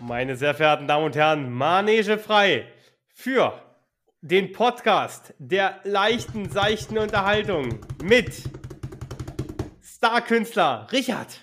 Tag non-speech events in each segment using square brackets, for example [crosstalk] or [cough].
Meine sehr verehrten Damen und Herren, Manege frei für den Podcast der leichten, seichten Unterhaltung mit Starkünstler Richard.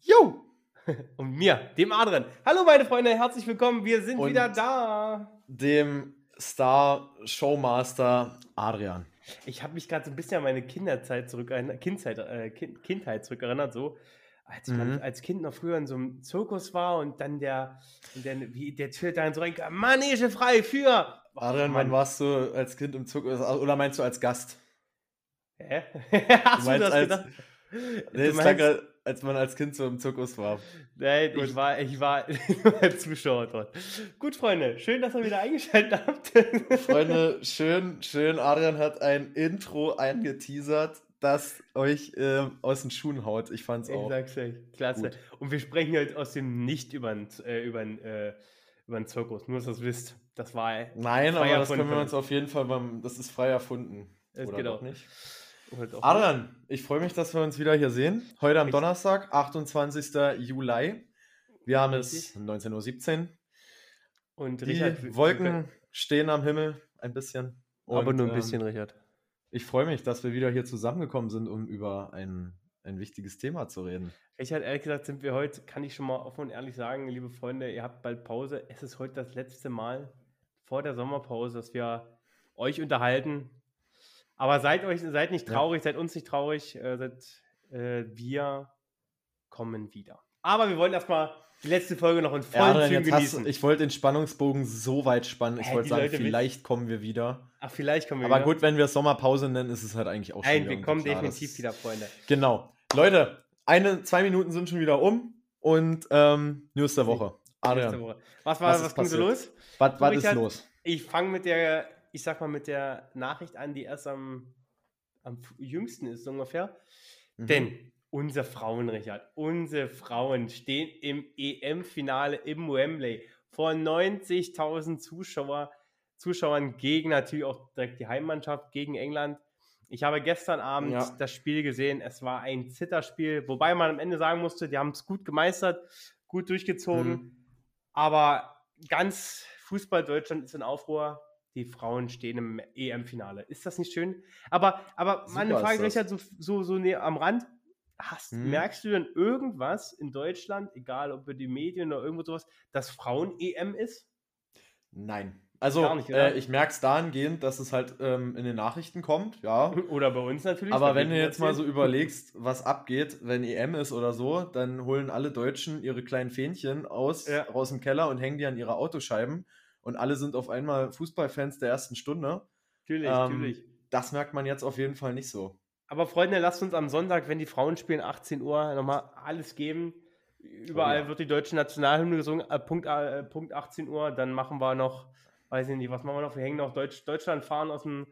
Jo! [laughs] Und mir, dem Adrian. Hallo meine Freunde, herzlich willkommen. Wir sind Und wieder da. Dem Star-Showmaster Adrian. Ich habe mich gerade so ein bisschen an meine Kinderzeit zurückerinnert, Kindzeit, äh, kind, Kindheit zurückerinnert, so als man Mhm. als Kind noch früher in so einem Zirkus war und dann der, und dann, wie der Tür dann so rein, Manege frei für. Adrian, Mann. wann warst du als Kind im Zug oder meinst du als Gast? Hä? [laughs] Hast du, meinst das als- gedacht? Nee, Du meinst- grad, als man als Kind so im Zirkus war. Nein, ich war, ich war [laughs] Zuschauer dort. Gut, Freunde, schön, dass ihr wieder eingeschaltet habt. Freunde, schön, schön. Adrian hat ein Intro eingeteasert, das euch ähm, aus den Schuhen haut. Ich fand's auch. euch, klasse. Gut. Und wir sprechen heute aus dem nicht über den äh, übern, äh, übern Zirkus, nur dass ihr es wisst. Das war Nein, aber das können wir uns auf jeden Fall beim. Das ist frei erfunden. Es Oder geht auch. nicht? Adrian, ich freue mich, dass wir uns wieder hier sehen. Heute am. Donnerstag, 28. Juli. Wir haben es Richtig. 19.17 Uhr. Und Die Richard, Wolken stehen am Himmel ein bisschen. wir- aber Und, nur ein ähm, bisschen, Richard. Ich freue mich, dass wir wieder hier zusammengekommen sind, um über ein, ein wichtiges Thema zu reden. Richard, ehrlich gesagt sind wir heute, kann ich schon mal offen und ehrlich sagen, liebe Freunde, ihr habt bald Pause. Es ist heute das letzte Mal vor der Sommerpause, dass wir euch unterhalten. Aber seid euch, seid nicht Ja. traurig, seid uns nicht traurig, äh, seid, äh, wir kommen wieder. Aber wir wollen erstmal die letzte Folge noch in Ja, vollen Adrian, Zügen hast, genießen. du- ich wollte den Spannungsbogen so weit spannen. Ich Hä, wollte sagen, Leute vielleicht kommen wir wieder. Ach, vielleicht kommen wir Aber wieder. gut, wenn wir Sommerpause nennen, ist es halt eigentlich auch schon Nein, wir kommen klar, definitiv wieder, Freunde. Genau. Leute, eine, zwei Minuten sind schon wieder um und ähm, News der Woche. [laughs] Nächste Adrian, Woche. Was war, was was, ging so los? was, was ist Richard, los? Ich fange mit der, ich sag mal, mit der Nachricht an, die erst am, am jüngsten ist, ungefähr. Mhm. Denn unsere Frauen, Richard, unsere Frauen stehen im EM-Finale im Wembley vor 90.000 Zuschauer, Zuschauern gegen natürlich auch direkt die Heimmannschaft, gegen England. Ich habe gestern Abend Ja. das Spiel gesehen. Es war ein Zitterspiel, wobei man am Ende sagen musste, die haben es gut gemeistert, gut durchgezogen. Mhm. Aber ganz Fußball Deutschland ist in Aufruhr. Die Frauen stehen im EM-Finale. Ist das nicht schön? Aber, aber meine Frage, ist. Richard, so, so, so näher am Rand. Hast, Mhm. Merkst du denn irgendwas in Deutschland, egal ob über die Medien oder irgendwo sowas, dass Frauen-EM ist? Nein. Also, Gar nicht, äh, ich merke es dahingehend, dass es halt ähm, in den Nachrichten kommt, ja. Oder bei uns natürlich. Aber wenn du jetzt mal so überlegst, was abgeht, wenn EM ist oder so, dann holen alle Deutschen ihre kleinen Fähnchen aus, Ja. aus dem Keller und hängen die an ihre Autoscheiben. Und alle sind auf einmal Fußballfans der ersten Stunde. Natürlich, ähm, natürlich. Das merkt man jetzt auf jeden Fall nicht so. Aber Freunde, lasst uns am Sonntag, wenn die Frauen spielen, 18 Uhr, nochmal alles geben. Überall Oh ja. wird die deutsche Nationalhymne gesungen, äh, Punkt, äh, Punkt 18 Uhr. Dann machen wir noch, weiß ich nicht, was machen wir noch? Wir hängen noch Deutsch, Deutschland fahren aus dem,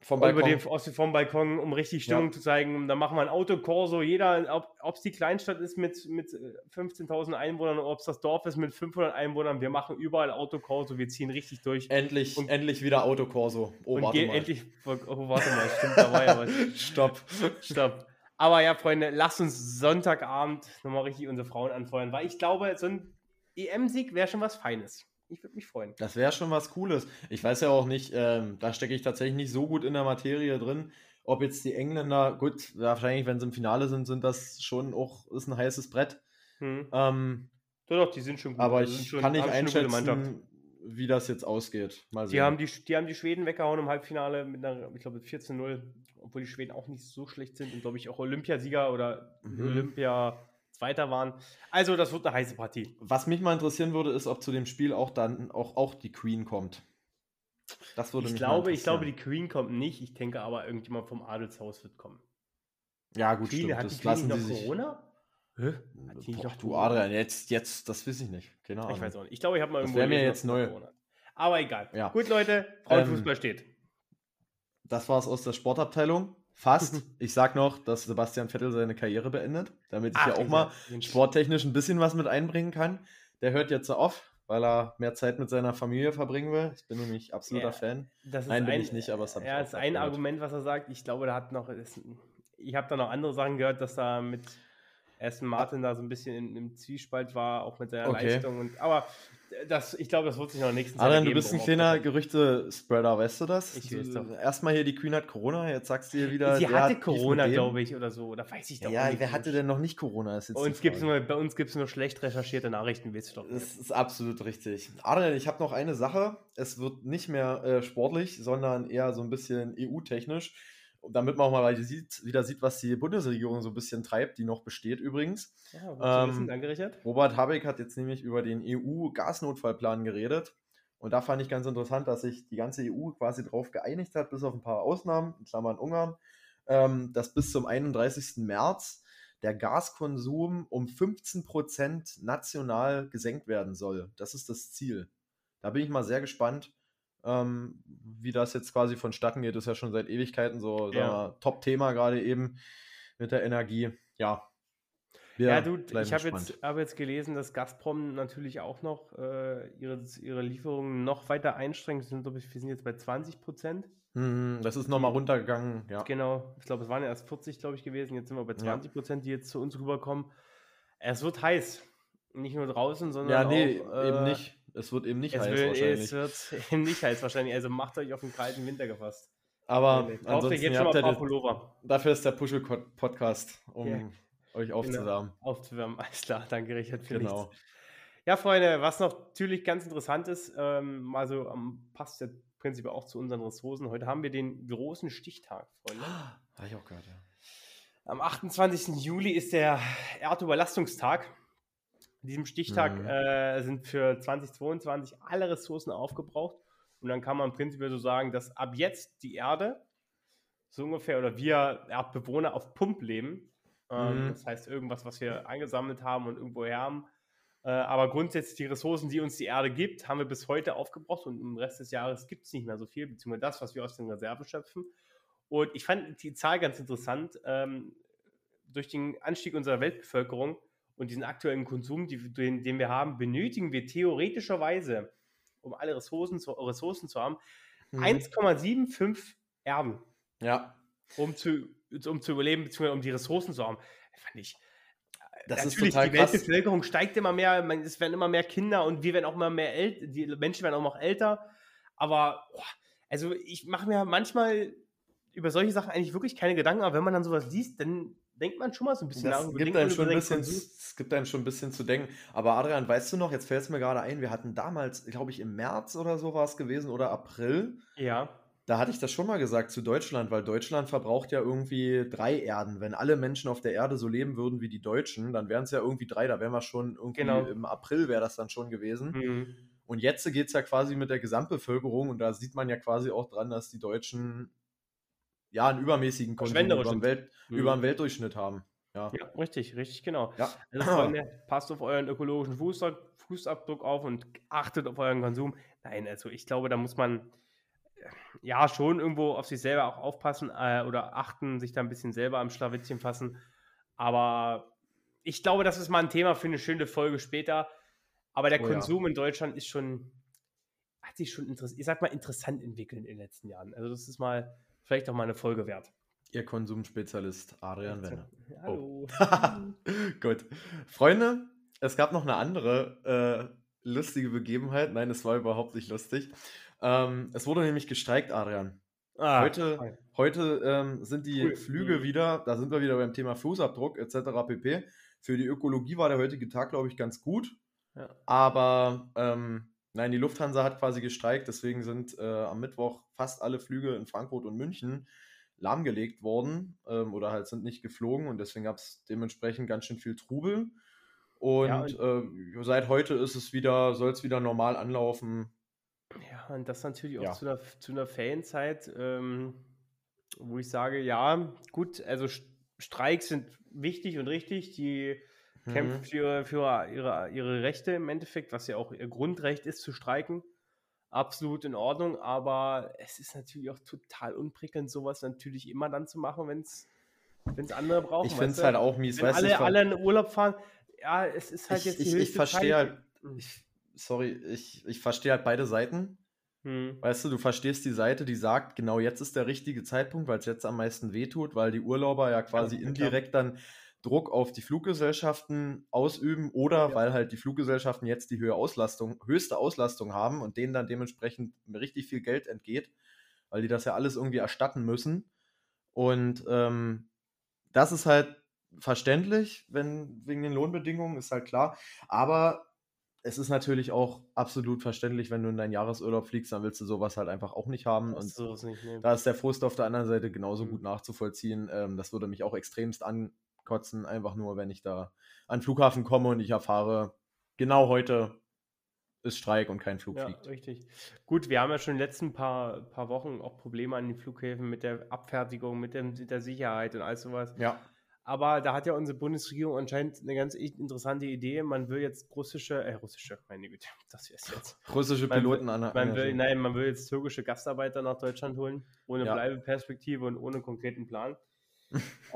Vom über Balkon. den, aus vom Balkon, um richtig Stimmung Ja. zu zeigen. Dann machen wir ein Autokorso. Jeder, ob es die Kleinstadt ist mit, mit äh, 15.000 Einwohnern oder ob es das Dorf ist mit 500 Einwohnern, wir machen überall Autokorso. Wir ziehen richtig durch. endlich, und- endlich wieder Autokorso. Oh, und warte gehen mal. endlich. Oh, warte mal, stimmt, da war ja was. Stopp. Stopp. Aber ja, Freunde, lasst uns Sonntagabend nochmal richtig unsere Frauen anfeuern, weil ich glaube, so ein EM-Sieg wäre schon was Feines. Ich würde mich freuen. Das wäre schon was Cooles. Ich weiß ja auch nicht, ähm, da stecke ich tatsächlich nicht so gut in der Materie drin, ob jetzt die Engländer, gut, wahrscheinlich, wenn sie im Finale sind, sind das schon auch, ist ein heißes Brett. Hm. Ähm, Doch, doch, die sind schon gut. aber sind ich schon, kann nicht einschätzen, wie das jetzt ausgeht. Mal Die haben die, die haben die Schweden weggehauen im Halbfinale mit einer, ich glaube, 14-0, obwohl die Schweden auch nicht so schlecht sind und, glaube ich, auch Olympiasieger oder Mhm. Olympia Zweiter waren. Also, das wird eine heiße Partie. Was mich mal interessieren würde, ist, ob zu dem Spiel auch dann auch, auch die Queen kommt. Das würde Ich mich glaube, ich glaube, die. Queen kommt nicht. Ich denke aber, irgendjemand vom Adelshaus wird kommen. Ja, gut, Queen, stimmt. hat die Das Queen lassen nicht noch sich. Corona? Hä? Hat die Boah, noch du Corona? Adrian, jetzt, jetzt, das weiß ich nicht. Keine Ahnung. Ich weiß auch nicht. Ich glaube, ich habe mal Das irgendwo wär mir jetzt neu. Corona. Aber egal. Ja. Gut, Leute, Frauenfußball steht. das war es aus der Sportabteilung. Fast. ich sag noch, dass Sebastian Vettel seine Karriere beendet, damit ich Ach, ja auch mal sporttechnisch ein bisschen was mit einbringen kann. Der hört jetzt auf, weil er mehr Zeit mit seiner Familie verbringen will. Ich bin nämlich absoluter Ja, Fan. Das ist Nein, bin ein, ich nicht, aber es ich Ja, ist ein gehört. Argument, was er sagt. Ich glaube, da hat noch. Ist, ich habe da noch andere Sachen gehört, dass da mit Aston Martin da so ein bisschen im, im Zwiespalt war, auch mit seiner Okay. Leistung. Und, aber das, ich glaube, das wird sich noch nächsten Zeit Adrian, du bist ein kleiner Gerüchte-Spreader, weißt du das? Ich weiß doch. Erstmal hier die Queen hat Corona, jetzt sagst du hier wieder. Sie hatte Corona, glaube ich, oder so. Oder weiß ich doch Ja, wer hatte denn noch nicht Corona? Ist jetzt uns, gibt's nur, bei uns gibt es nur schlecht recherchierte Nachrichten, weißt du doch. Das ist absolut richtig. Adrian, ich habe noch eine Sache. Es wird nicht mehr äh, sportlich, sondern eher so ein bisschen EU-technisch. Damit man auch mal sieht, wieder sieht, was die Bundesregierung so ein bisschen treibt, die noch besteht übrigens. Ja, Ähm, wissen. Danke, Richard. Robert Habeck hat jetzt nämlich über den EU-Gasnotfallplan geredet. Und da fand ich ganz interessant, dass sich die ganze EU quasi darauf geeinigt hat, bis auf ein paar Ausnahmen, in Klammern Ungarn, ähm, dass bis zum 31. März der Gaskonsum um 15% national gesenkt werden soll. Das ist das Ziel. Da bin ich mal sehr gespannt, ähm, wie das jetzt quasi vonstatten geht. Ist ja schon seit Ewigkeiten so wir Ja. Top-Thema gerade eben mit der Energie. Ja. Wir Ja, du, ich habe jetzt, hab jetzt gelesen, dass Gazprom natürlich auch noch äh, ihre, ihre Lieferungen noch weiter einstrengt. Sind, glaub ich, wir sind jetzt bei 20 Prozent. Mhm, Das ist nochmal runtergegangen, ja. Genau. Ich glaube, es waren ja erst 40, glaube ich, gewesen. Jetzt sind wir bei Ja. 20 Prozent, die jetzt zu uns rüberkommen. Es wird heiß. Nicht nur draußen, sondern Ja, nee, auch. äh, eben nicht. Es wird eben nicht Es, heiß will, wahrscheinlich. es wird [laughs] eben nicht heiß wahrscheinlich. Also macht euch auf den kalten Winter gefasst. Aber euch ansonsten, jetzt ihr schon mal ein ja paar Pullover dafür ist der Puschel-Podcast, um Ja. euch aufzuwärmen. aufzuwärmen. [laughs] Alles klar, danke Richard für Genau. nichts. Ja, Freunde, was noch natürlich ganz interessant ist, ähm, also ähm, passt ja prinzipiell auch zu unseren Ressourcen. Heute haben wir den großen Stichtag, Freunde. Habe ich auch gehört, ja. Am 28. Juli ist der Erdüberlastungstag. An diesem Stichtag Mhm. äh, sind für 2022 alle Ressourcen aufgebraucht. Und dann kann man prinzipiell so sagen, dass ab jetzt die Erde so ungefähr oder wir Erdbewohner auf Pump leben. Ähm, Mhm. Das heißt, irgendwas, was wir eingesammelt haben und irgendwo her haben. Äh, aber grundsätzlich die Ressourcen, die uns die Erde gibt, haben wir bis heute aufgebraucht und im Rest des Jahres gibt es nicht mehr so viel, beziehungsweise das, was wir aus den Reserven schöpfen. Und ich fand die Zahl ganz interessant. Ähm, durch den Anstieg unserer Weltbevölkerung und diesen aktuellen Konsum, die, den, den wir haben, benötigen wir theoretischerweise, um alle Ressourcen zu, Ressourcen zu haben, Mhm. 1,75 Erden, Ja, um zu, um zu überleben, beziehungsweise um die Ressourcen zu haben. Fand ich. das ist Natürlich, total die krass. Weltbevölkerung steigt immer mehr, man, es werden immer mehr Kinder und wir werden auch immer mehr älter, die Menschen werden auch noch älter. Aber, boah, also ich mache mir manchmal über solche Sachen eigentlich wirklich keine Gedanken, aber wenn man dann sowas liest, dann denkt man schon mal so ein bisschen Das nach. gibt, einem schon ein bisschen, es gibt einem schon ein bisschen zu denken. Aber Adrian, weißt du noch, jetzt fällt es mir gerade ein, wir hatten damals, glaube ich, im März oder so war es gewesen oder April, Ja, Da hatte ich das schon mal gesagt zu Deutschland, weil Deutschland verbraucht ja irgendwie drei Erden. Wenn alle Menschen auf der Erde so leben würden wie die Deutschen, dann wären es ja irgendwie drei. Da wären wir schon irgendwie Genau. im April wäre das dann schon gewesen. mhm. Und jetzt geht es ja quasi mit der Gesamtbevölkerung und da sieht man ja quasi auch dran, dass die Deutschen ja einen übermäßigen Konsum über den, Welt, Mhm. über den Weltdurchschnitt haben. Ja. Ja, richtig, richtig, genau. Ja. Also [clears throat] Freunde, passt auf euren ökologischen Fußab- Fußabdruck auf und achtet auf euren Konsum. Nein, also ich glaube, da muss man äh, ja schon irgendwo auf sich selber auch aufpassen äh, oder achten, sich da ein bisschen selber am Schlawittchen fassen. Aber ich glaube, das ist mal ein Thema für eine schöne Folge später. Aber der Oh ja. Konsum in Deutschland ist schon, hat sich schon interessant, ich sag mal, interessant entwickelt in den letzten Jahren. Also das ist mal vielleicht auch mal eine Folge wert. Ihr Konsumspezialist Adrian Wenner. Hallo. [laughs] Gut. Freunde, es gab noch eine andere äh, lustige Begebenheit. Nein, es war überhaupt nicht lustig. Ähm, es wurde nämlich gestreikt, Adrian. Ah, heute heute ähm, sind die Cool. Flüge Mhm. wieder, da sind wir wieder beim Thema Fußabdruck etc. pp. Für die Ökologie war der heutige Tag, glaube ich, ganz gut. Ja. Aber ähm, nein, die Lufthansa hat quasi gestreikt, deswegen sind äh, am Mittwoch fast alle Flüge in Frankfurt und München lahmgelegt worden ähm, oder halt sind nicht geflogen und deswegen gab es dementsprechend ganz schön viel Trubel. Und, Ja, und- äh, seit heute ist es wieder, soll es wieder normal anlaufen. Ja, und das natürlich auch Ja. zu einer, zu einer Ferienzeit, ähm, wo ich sage, ja, gut, also St- Streiks sind wichtig und richtig, die kämpfen Mhm. für, für ihre, ihre Rechte im Endeffekt, was ja auch ihr Grundrecht ist, zu streiken. absolut in Ordnung, aber es ist natürlich auch total unprickelnd, sowas natürlich immer dann zu machen, wenn es andere brauchen. Ich finde es halt auch mies. Wenn weißt alle, du, alle in Urlaub fahren, ja, es ist halt ich, jetzt die ich, ich höchste verstehe Zeit. halt, ich, sorry, ich, ich verstehe halt beide Seiten. Hm. Weißt du, du verstehst die Seite, die sagt, genau jetzt ist der richtige Zeitpunkt, weil es jetzt am meisten wehtut, weil die Urlauber ja quasi Ja, klar. indirekt dann Druck auf die Fluggesellschaften ausüben oder Ja. weil halt die Fluggesellschaften jetzt die höhere Auslastung, höchste Auslastung haben und denen dann dementsprechend richtig viel Geld entgeht, weil die das ja alles irgendwie erstatten müssen. Und ähm, das ist halt verständlich, wenn wegen den Lohnbedingungen, ist halt klar. Aber es ist natürlich auch absolut verständlich, wenn du in deinen Jahresurlaub fliegst, dann willst du sowas halt einfach auch nicht haben. Und nicht, da ist der Frust auf der anderen Seite genauso Mhm. gut nachzuvollziehen. Ähm, das würde mich auch extremst ankotzen, einfach nur, wenn ich da an den Flughafen komme und ich erfahre, genau heute ist Streik und kein Flug Ja, fliegt. richtig. Gut, wir haben ja schon in den letzten paar, paar Wochen auch Probleme an den Flughäfen mit der Abfertigung, mit, dem, mit der Sicherheit und all sowas. Ja, Aber da hat ja unsere Bundesregierung anscheinend eine ganz interessante Idee. Man will jetzt russische, äh, russische, meine Güte, [laughs] das es jetzt. russische Man Piloten an Man will, nein, man will jetzt türkische Gastarbeiter nach Deutschland holen, ohne Ja. Bleibeperspektive und ohne konkreten Plan.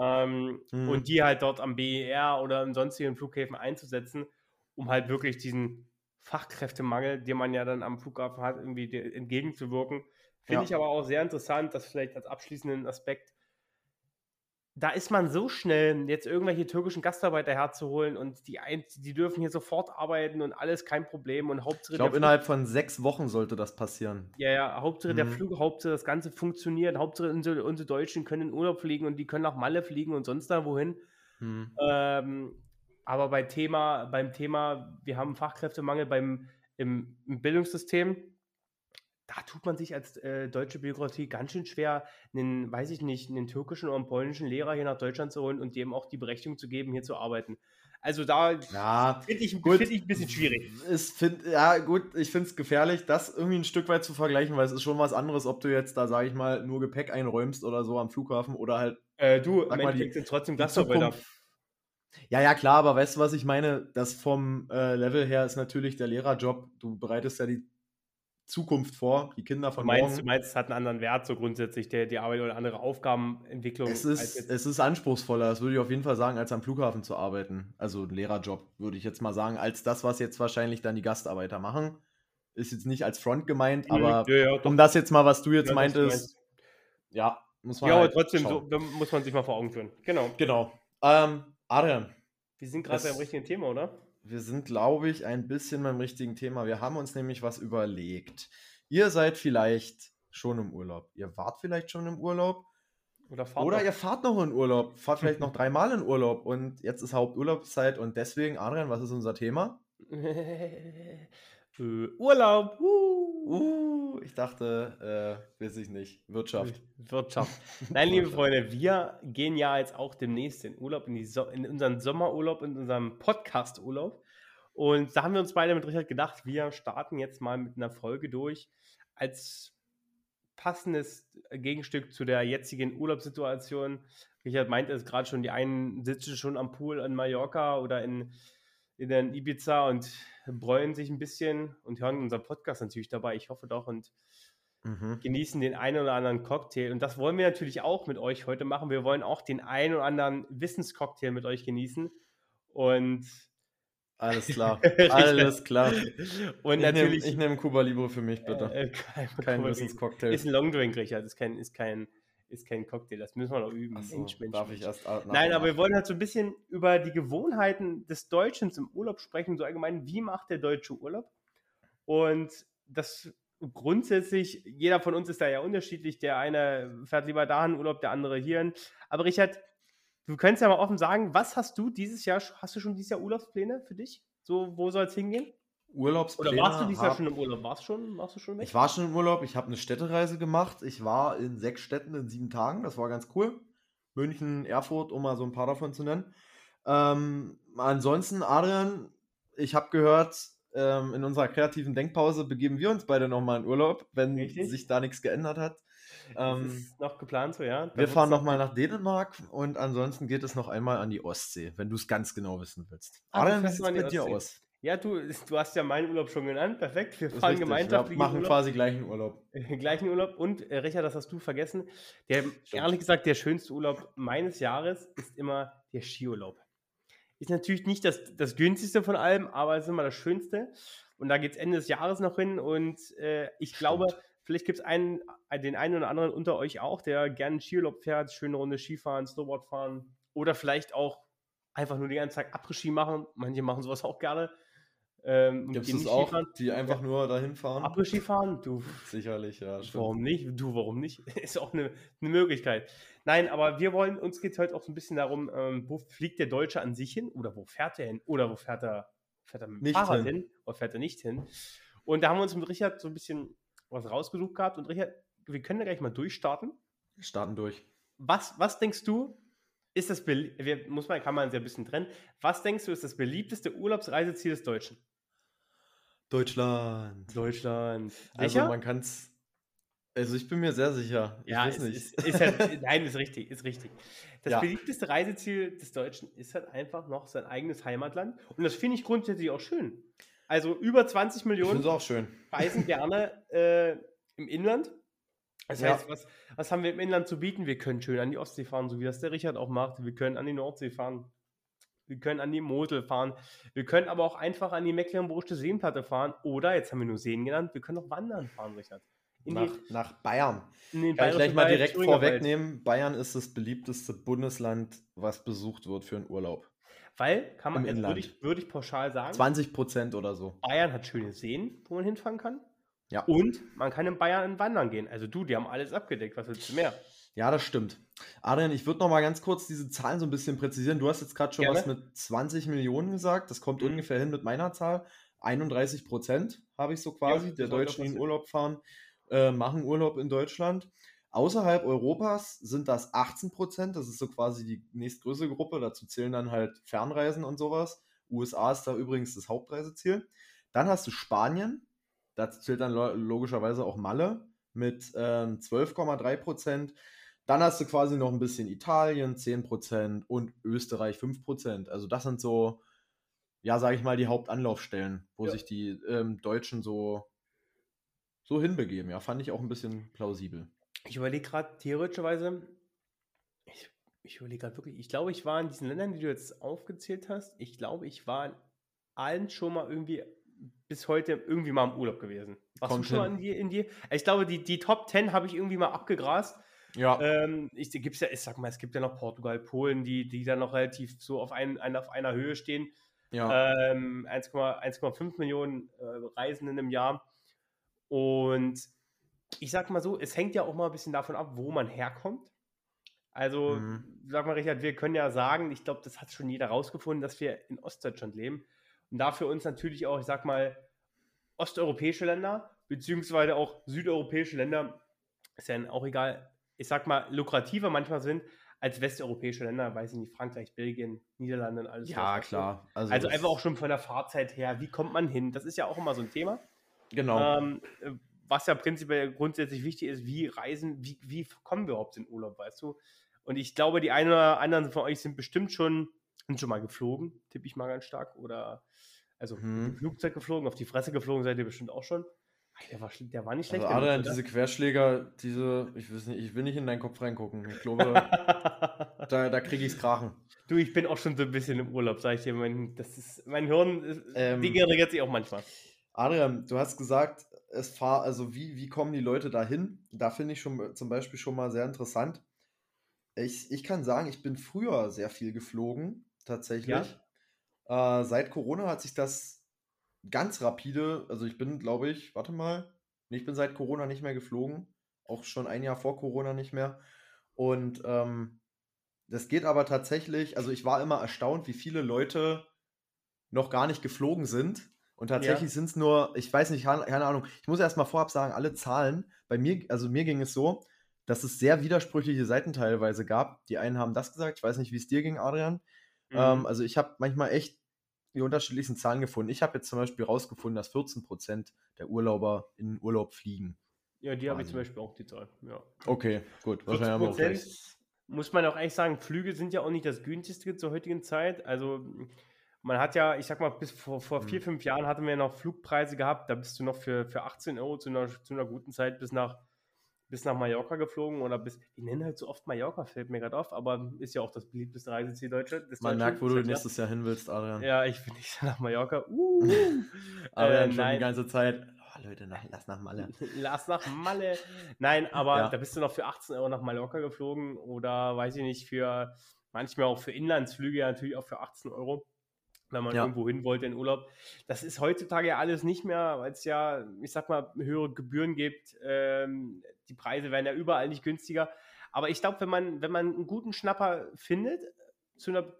Ähm, Mhm. Und die halt dort am BER oder in sonstigen Flughäfen einzusetzen, um halt wirklich diesen Fachkräftemangel, den man ja dann am Flughafen hat, irgendwie entgegenzuwirken. Finde Ja. ich aber auch sehr interessant, das vielleicht als abschließenden Aspekt. Da ist man so schnell, jetzt irgendwelche türkischen Gastarbeiter herzuholen und die, ein, die dürfen hier sofort arbeiten und alles kein Problem und Hauptsache Ich glaube, der innerhalb von sechs Wochen sollte das passieren. ja, ja, Hauptsache der Mhm. Flug, Hauptsache das Ganze funktioniert, Hauptsache unsere, unsere Deutschen können in Urlaub fliegen und die können nach Malle fliegen und sonst da wohin. Hm. Ähm, aber bei Thema, beim Thema, wir haben Fachkräftemangel beim, im, im Bildungssystem, da tut man sich als äh, deutsche Bürokratie ganz schön schwer, einen, weiß ich nicht, einen türkischen oder einen polnischen Lehrer hier nach Deutschland zu holen und dem auch die Berechtigung zu geben, hier zu arbeiten. Also da Ja, finde ich, gut. find ich ein bisschen schwierig. Ist, find, ja, gut, ich finde es gefährlich, das irgendwie ein Stück weit zu vergleichen, weil es ist schon was anderes, ob du jetzt da, sage ich mal, nur Gepäck einräumst oder so am Flughafen oder halt Äh, du, Sag mal, die- sind trotzdem. Zukunft. Ja, ja, klar, aber weißt du, was ich meine? Das vom äh, Level her ist natürlich der Lehrerjob. Du bereitest ja die Zukunft vor, die Kinder Du von meinst, du morgen. meinst, es hat einen anderen Wert, so grundsätzlich, der, die Arbeit oder andere Aufgabenentwicklung. Es ist, es ist anspruchsvoller, das würde ich auf jeden Fall sagen, als am Flughafen zu arbeiten. Also ein Lehrerjob, würde ich jetzt mal sagen, als das, was jetzt wahrscheinlich dann die Gastarbeiter machen. Ist jetzt nicht als Front gemeint, aber ja, ja, um das jetzt mal, was du jetzt ja, du meintest, ja, muss man Ja, aber halt trotzdem, so, schauen. da muss man sich mal vor Augen führen. Genau. Genau. Ähm, Adrian, Wir sind gerade beim richtigen Thema, oder? Wir sind, glaube ich, ein bisschen beim richtigen Thema. Wir haben uns nämlich was überlegt. Ihr seid vielleicht schon im Urlaub. Ihr wart vielleicht schon im Urlaub. Oder fahrt Oder ihr fahrt noch in Urlaub. Fahrt vielleicht noch dreimal in Urlaub. Und jetzt ist Haupturlaubszeit. Und deswegen, Adrian, was ist unser Thema? [laughs] äh, Urlaub. Uh. Uh, ich dachte, äh, weiß ich nicht. Wirtschaft. Wirtschaft. [laughs] Nein, liebe Freunde, wir gehen ja jetzt auch demnächst in Urlaub, in, die so in unseren Sommerurlaub, in unserem Podcast-Urlaub. Und da haben wir uns beide mit Richard gedacht, wir starten jetzt mal mit einer Folge durch als passendes Gegenstück zu der jetzigen Urlaubssituation. Richard meinte es gerade schon, die einen sitzen schon am Pool in Mallorca oder in, in den Ibiza und bräuen sich ein bisschen und hören unseren Podcast natürlich dabei. Ich hoffe doch und Mhm. genießen den einen oder anderen Cocktail. Und das wollen wir natürlich auch mit euch heute machen. Wir wollen auch den einen oder anderen Wissenscocktail mit euch genießen. Und, Alles [laughs] klar. Alles klar. und ich nehme natürlich. ich nehm Cuba Libre für mich, bitte. äh, kein, Kein Ist Wissenscocktail. ein Longdrink, Richard. Ist kein, ist, kein, ist kein Cocktail. Das müssen wir noch üben. So, Mensch, Mensch, darf Mensch. ich erst Nein, aber wir wollen halt so ein bisschen über die Gewohnheiten des Deutschen im Urlaub sprechen, so allgemein, wie macht der Deutsche Urlaub? Und das grundsätzlich, jeder von uns ist da ja unterschiedlich. Der eine fährt lieber dahin Urlaub, der andere hierhin. Aber Richard, du könntest ja mal offen sagen, was hast du dieses Jahr, hast du schon dieses Jahr Urlaubspläne für dich? So, wo soll es hingehen? Oder Urlaubspläne warst du dieses Jahr schon im Urlaub? Warst, schon, warst du schon weg? Ich war schon im Urlaub, ich habe eine Städtereise gemacht. Ich war in sechs Städten in sieben Tagen, das war ganz cool. München, Erfurt, um mal so ein paar davon zu nennen. Ähm, ansonsten, Adrian, ich habe gehört, ähm, in unserer kreativen Denkpause begeben wir uns beide nochmal in Urlaub, wenn Richtig. sich da nichts geändert hat. das Ähm, ist noch geplant so, ja? Da wir fahren nochmal nach Dänemark und ansonsten geht es noch einmal an die Ostsee, wenn du es ganz genau wissen willst. Ah, Adrian, wie sieht es bei dir aus? Ja, du, [laughs] du hast ja meinen Urlaub schon genannt. Perfekt. Wir fahren gemeinschaftlich. Wir machen quasi gleichen Urlaub. gleichen Urlaub. Und äh, Richard, das hast du vergessen. Der, ehrlich gesagt, der schönste Urlaub meines Jahres ist immer der Skiurlaub. Ist natürlich nicht das, das günstigste von allem, aber es ist immer das Schönste. Und da geht es Ende des Jahres noch hin. Und äh, ich Stimmt. glaube, vielleicht gibt es einen, den einen oder anderen unter euch auch, der gerne Skiurlaub fährt, schöne Runde Skifahren, Snowboard fahren oder vielleicht auch einfach nur die ganze Zeit Après-Ski machen. Manche machen sowas auch gerne. Ähm, Gibt es auch, Skifahren. die einfach nur dahin fahren? Après-Ski fahren? Du. Sicherlich, ja. Stimmt. Warum nicht? Du, warum nicht? [laughs] Ist auch eine, eine Möglichkeit. Nein, aber wir wollen, uns geht es heute auch so ein bisschen darum, ähm, wo fliegt der Deutsche an sich hin oder wo fährt er hin oder wo fährt er, fährt er mit dem nicht Fahrrad hin. hin oder fährt er nicht hin. Und da haben wir uns mit Richard so ein bisschen was rausgesucht gehabt und Richard, wir können da gleich mal durchstarten. Starten durch. Was, was denkst du, ist das, wir, muss man, kann man sehr ein bisschen trennen, was denkst du, ist das beliebteste Urlaubsreiseziel des Deutschen? Deutschland. Deutschland. Also man kann es. Also ich bin mir sehr sicher. Ich ja, weiß nicht. Ist, ist halt, [laughs] nein, ist richtig, ist richtig. Das ja. beliebteste Reiseziel des Deutschen ist halt einfach noch sein eigenes Heimatland. Und das finde ich grundsätzlich auch schön. Also über 20 Millionen auch schön. reisen gerne äh, im Inland. Das heißt, ja. was, was haben wir im Inland zu bieten? Wir können schön an die Ostsee fahren, so wie das der Richard auch macht. Wir können an die Nordsee fahren. Wir können an die Mosel fahren. Wir können aber auch einfach an die Mecklenburgische Seenplatte fahren. Oder, jetzt haben wir nur Seen genannt, wir können auch wandern fahren, Richard. Nach, die, nach, Bayern. Kann ich gleich mal direkt vorwegnehmen. Bayern ist das beliebteste Bundesland, was besucht wird für einen Urlaub. Weil, kann man, jetzt würde ich, würd ich pauschal sagen, 20 Prozent oder so. Bayern hat schöne Seen, wo man hinfahren kann. Ja. Und man kann in Bayern wandern gehen. Also du, die haben alles abgedeckt. Was willst du mehr? Ja, das stimmt. Adrian, ich würde noch mal ganz kurz diese Zahlen so ein bisschen präzisieren. Du hast jetzt gerade schon Gerne. was mit 20 Millionen gesagt. Das kommt mhm. ungefähr hin mit meiner Zahl. 31 Prozent habe ich so quasi, ja, der Deutschen, die in Urlaub fahren, äh, machen Urlaub in Deutschland. Außerhalb Europas sind das 18 Prozent. Das ist so quasi die nächstgrößere Gruppe. Dazu zählen dann halt Fernreisen und sowas. USA ist da übrigens das Hauptreiseziel. Dann hast du Spanien. Dazu zählt dann logischerweise auch Malle mit äh, 12,3 Prozent. Dann hast du quasi noch ein bisschen Italien, 10% und Österreich 5%. Also das sind so, ja, sage ich mal, die Hauptanlaufstellen, wo ja. sich die ähm, Deutschen so, so hinbegeben. Ja, fand ich auch ein bisschen plausibel. Ich überlege gerade theoretischerweise, ich, ich überlege gerade wirklich, ich glaube, ich war in diesen Ländern, die du jetzt aufgezählt hast, ich glaube, ich war in allen schon mal irgendwie bis heute irgendwie mal im Urlaub gewesen. Warst Kommt du schon in die, in die? Ich glaube, die, die Top 10 habe ich irgendwie mal abgegrast. Ja. Ähm, ich, gibt's ja, ich sag mal, es gibt ja noch Portugal, Polen, die, die dann noch relativ so auf, ein, ein auf einer Höhe stehen. Ja. Ähm, 1,5 Millionen äh, Reisenden im Jahr. Und ich sag mal so, es hängt ja auch mal ein bisschen davon ab, wo man herkommt. Also, mhm. sag mal, Richard, wir können ja sagen, ich glaube, das hat schon jeder rausgefunden, dass wir in Ostdeutschland leben. Und dafür uns natürlich auch, ich sag mal, osteuropäische Länder, beziehungsweise auch südeuropäische Länder, ist ja auch egal, ich sag mal, lukrativer manchmal sind als westeuropäische Länder, weiß ich nicht, Frankreich, Belgien, Niederlande und alles. Ja, klar. Also, also einfach auch schon von der Fahrzeit her, wie kommt man hin? Das ist ja auch immer so ein Thema. Genau. Ähm, was ja prinzipiell grundsätzlich wichtig ist, wie reisen, wie, wie kommen wir überhaupt in Urlaub, weißt du? Und ich glaube, die einen oder anderen von euch sind bestimmt schon, sind schon mal geflogen, tippe ich mal ganz stark. Oder also hm. Flugzeug geflogen, auf die Fresse geflogen seid ihr bestimmt auch schon. Der war, der war nicht schlecht. Also Adrian, diese Querschläger, diese, ich weiß nicht, ich will nicht in deinen Kopf reingucken. Ich glaube, [laughs] da, da kriege ich es krachen. Du, ich bin auch schon so ein bisschen im Urlaub, sag ich dir. Mein, das ist, mein Hirn ähm, degeneriert sich auch manchmal. Adrian, du hast gesagt, es fahr, also wie, wie kommen die Leute dahin? Da finde ich schon zum Beispiel schon mal sehr interessant. Ich, ich kann sagen, ich bin früher sehr viel geflogen, tatsächlich. Ja? Äh, seit Corona hat sich das ganz rapide, also ich bin, glaube ich, warte mal, ich bin seit Corona nicht mehr geflogen, auch schon ein Jahr vor Corona nicht mehr. Und ähm, das geht aber tatsächlich, also ich war immer erstaunt, wie viele Leute noch gar nicht geflogen sind. Und tatsächlich ja. sind es nur, ich weiß nicht, keine Ahnung, ich muss erst mal vorab sagen, alle Zahlen, bei mir, also mir ging es so, dass es sehr widersprüchliche Seiten teilweise gab. Die einen haben das gesagt, ich weiß nicht, wie es dir ging, Adrian. Mhm. Ähm, also ich habe manchmal echt die unterschiedlichsten Zahlen gefunden. Ich habe jetzt zum Beispiel rausgefunden, dass 14 Prozent der Urlauber in Urlaub fliegen. Ja, die habe ich zum Beispiel auch, die Zahl. Ja. Okay, gut. Wahrscheinlich Prozent muss man auch ehrlich sagen, Flüge sind ja auch nicht das günstigste zur heutigen Zeit. Also Man hat ja, ich sag mal, bis vor, vor Mhm. vier, fünf Jahren hatten wir noch Flugpreise gehabt, da bist du noch für, für 18 Euro zu einer, zu einer guten Zeit bis nach, bis nach Mallorca geflogen oder bis, wir nennen halt so oft Mallorca, fällt mir gerade auf, aber ist ja auch das beliebteste Reiseziel Deutschland. Man merkt, wo du ja nächstes Jahr hin willst, Adrian. Ja, ich bin nicht [laughs] nach Mallorca. Uh, [laughs] Aber äh, schon die ganze Zeit. Oh, Leute, nach, lass nach Malle. [laughs] Lass nach Malle. Nein, aber Ja. da bist du noch für 18 Euro nach Mallorca geflogen oder weiß ich nicht, für manchmal auch für Inlandsflüge natürlich auch für 18 Euro, wenn man Ja. irgendwo hin wollte in Urlaub. Das ist heutzutage ja alles nicht mehr, weil es ja, ich sag mal, höhere Gebühren gibt. Ähm, die Preise werden ja überall nicht günstiger. Aber ich glaube, wenn man, wenn man einen guten Schnapper findet, zu einer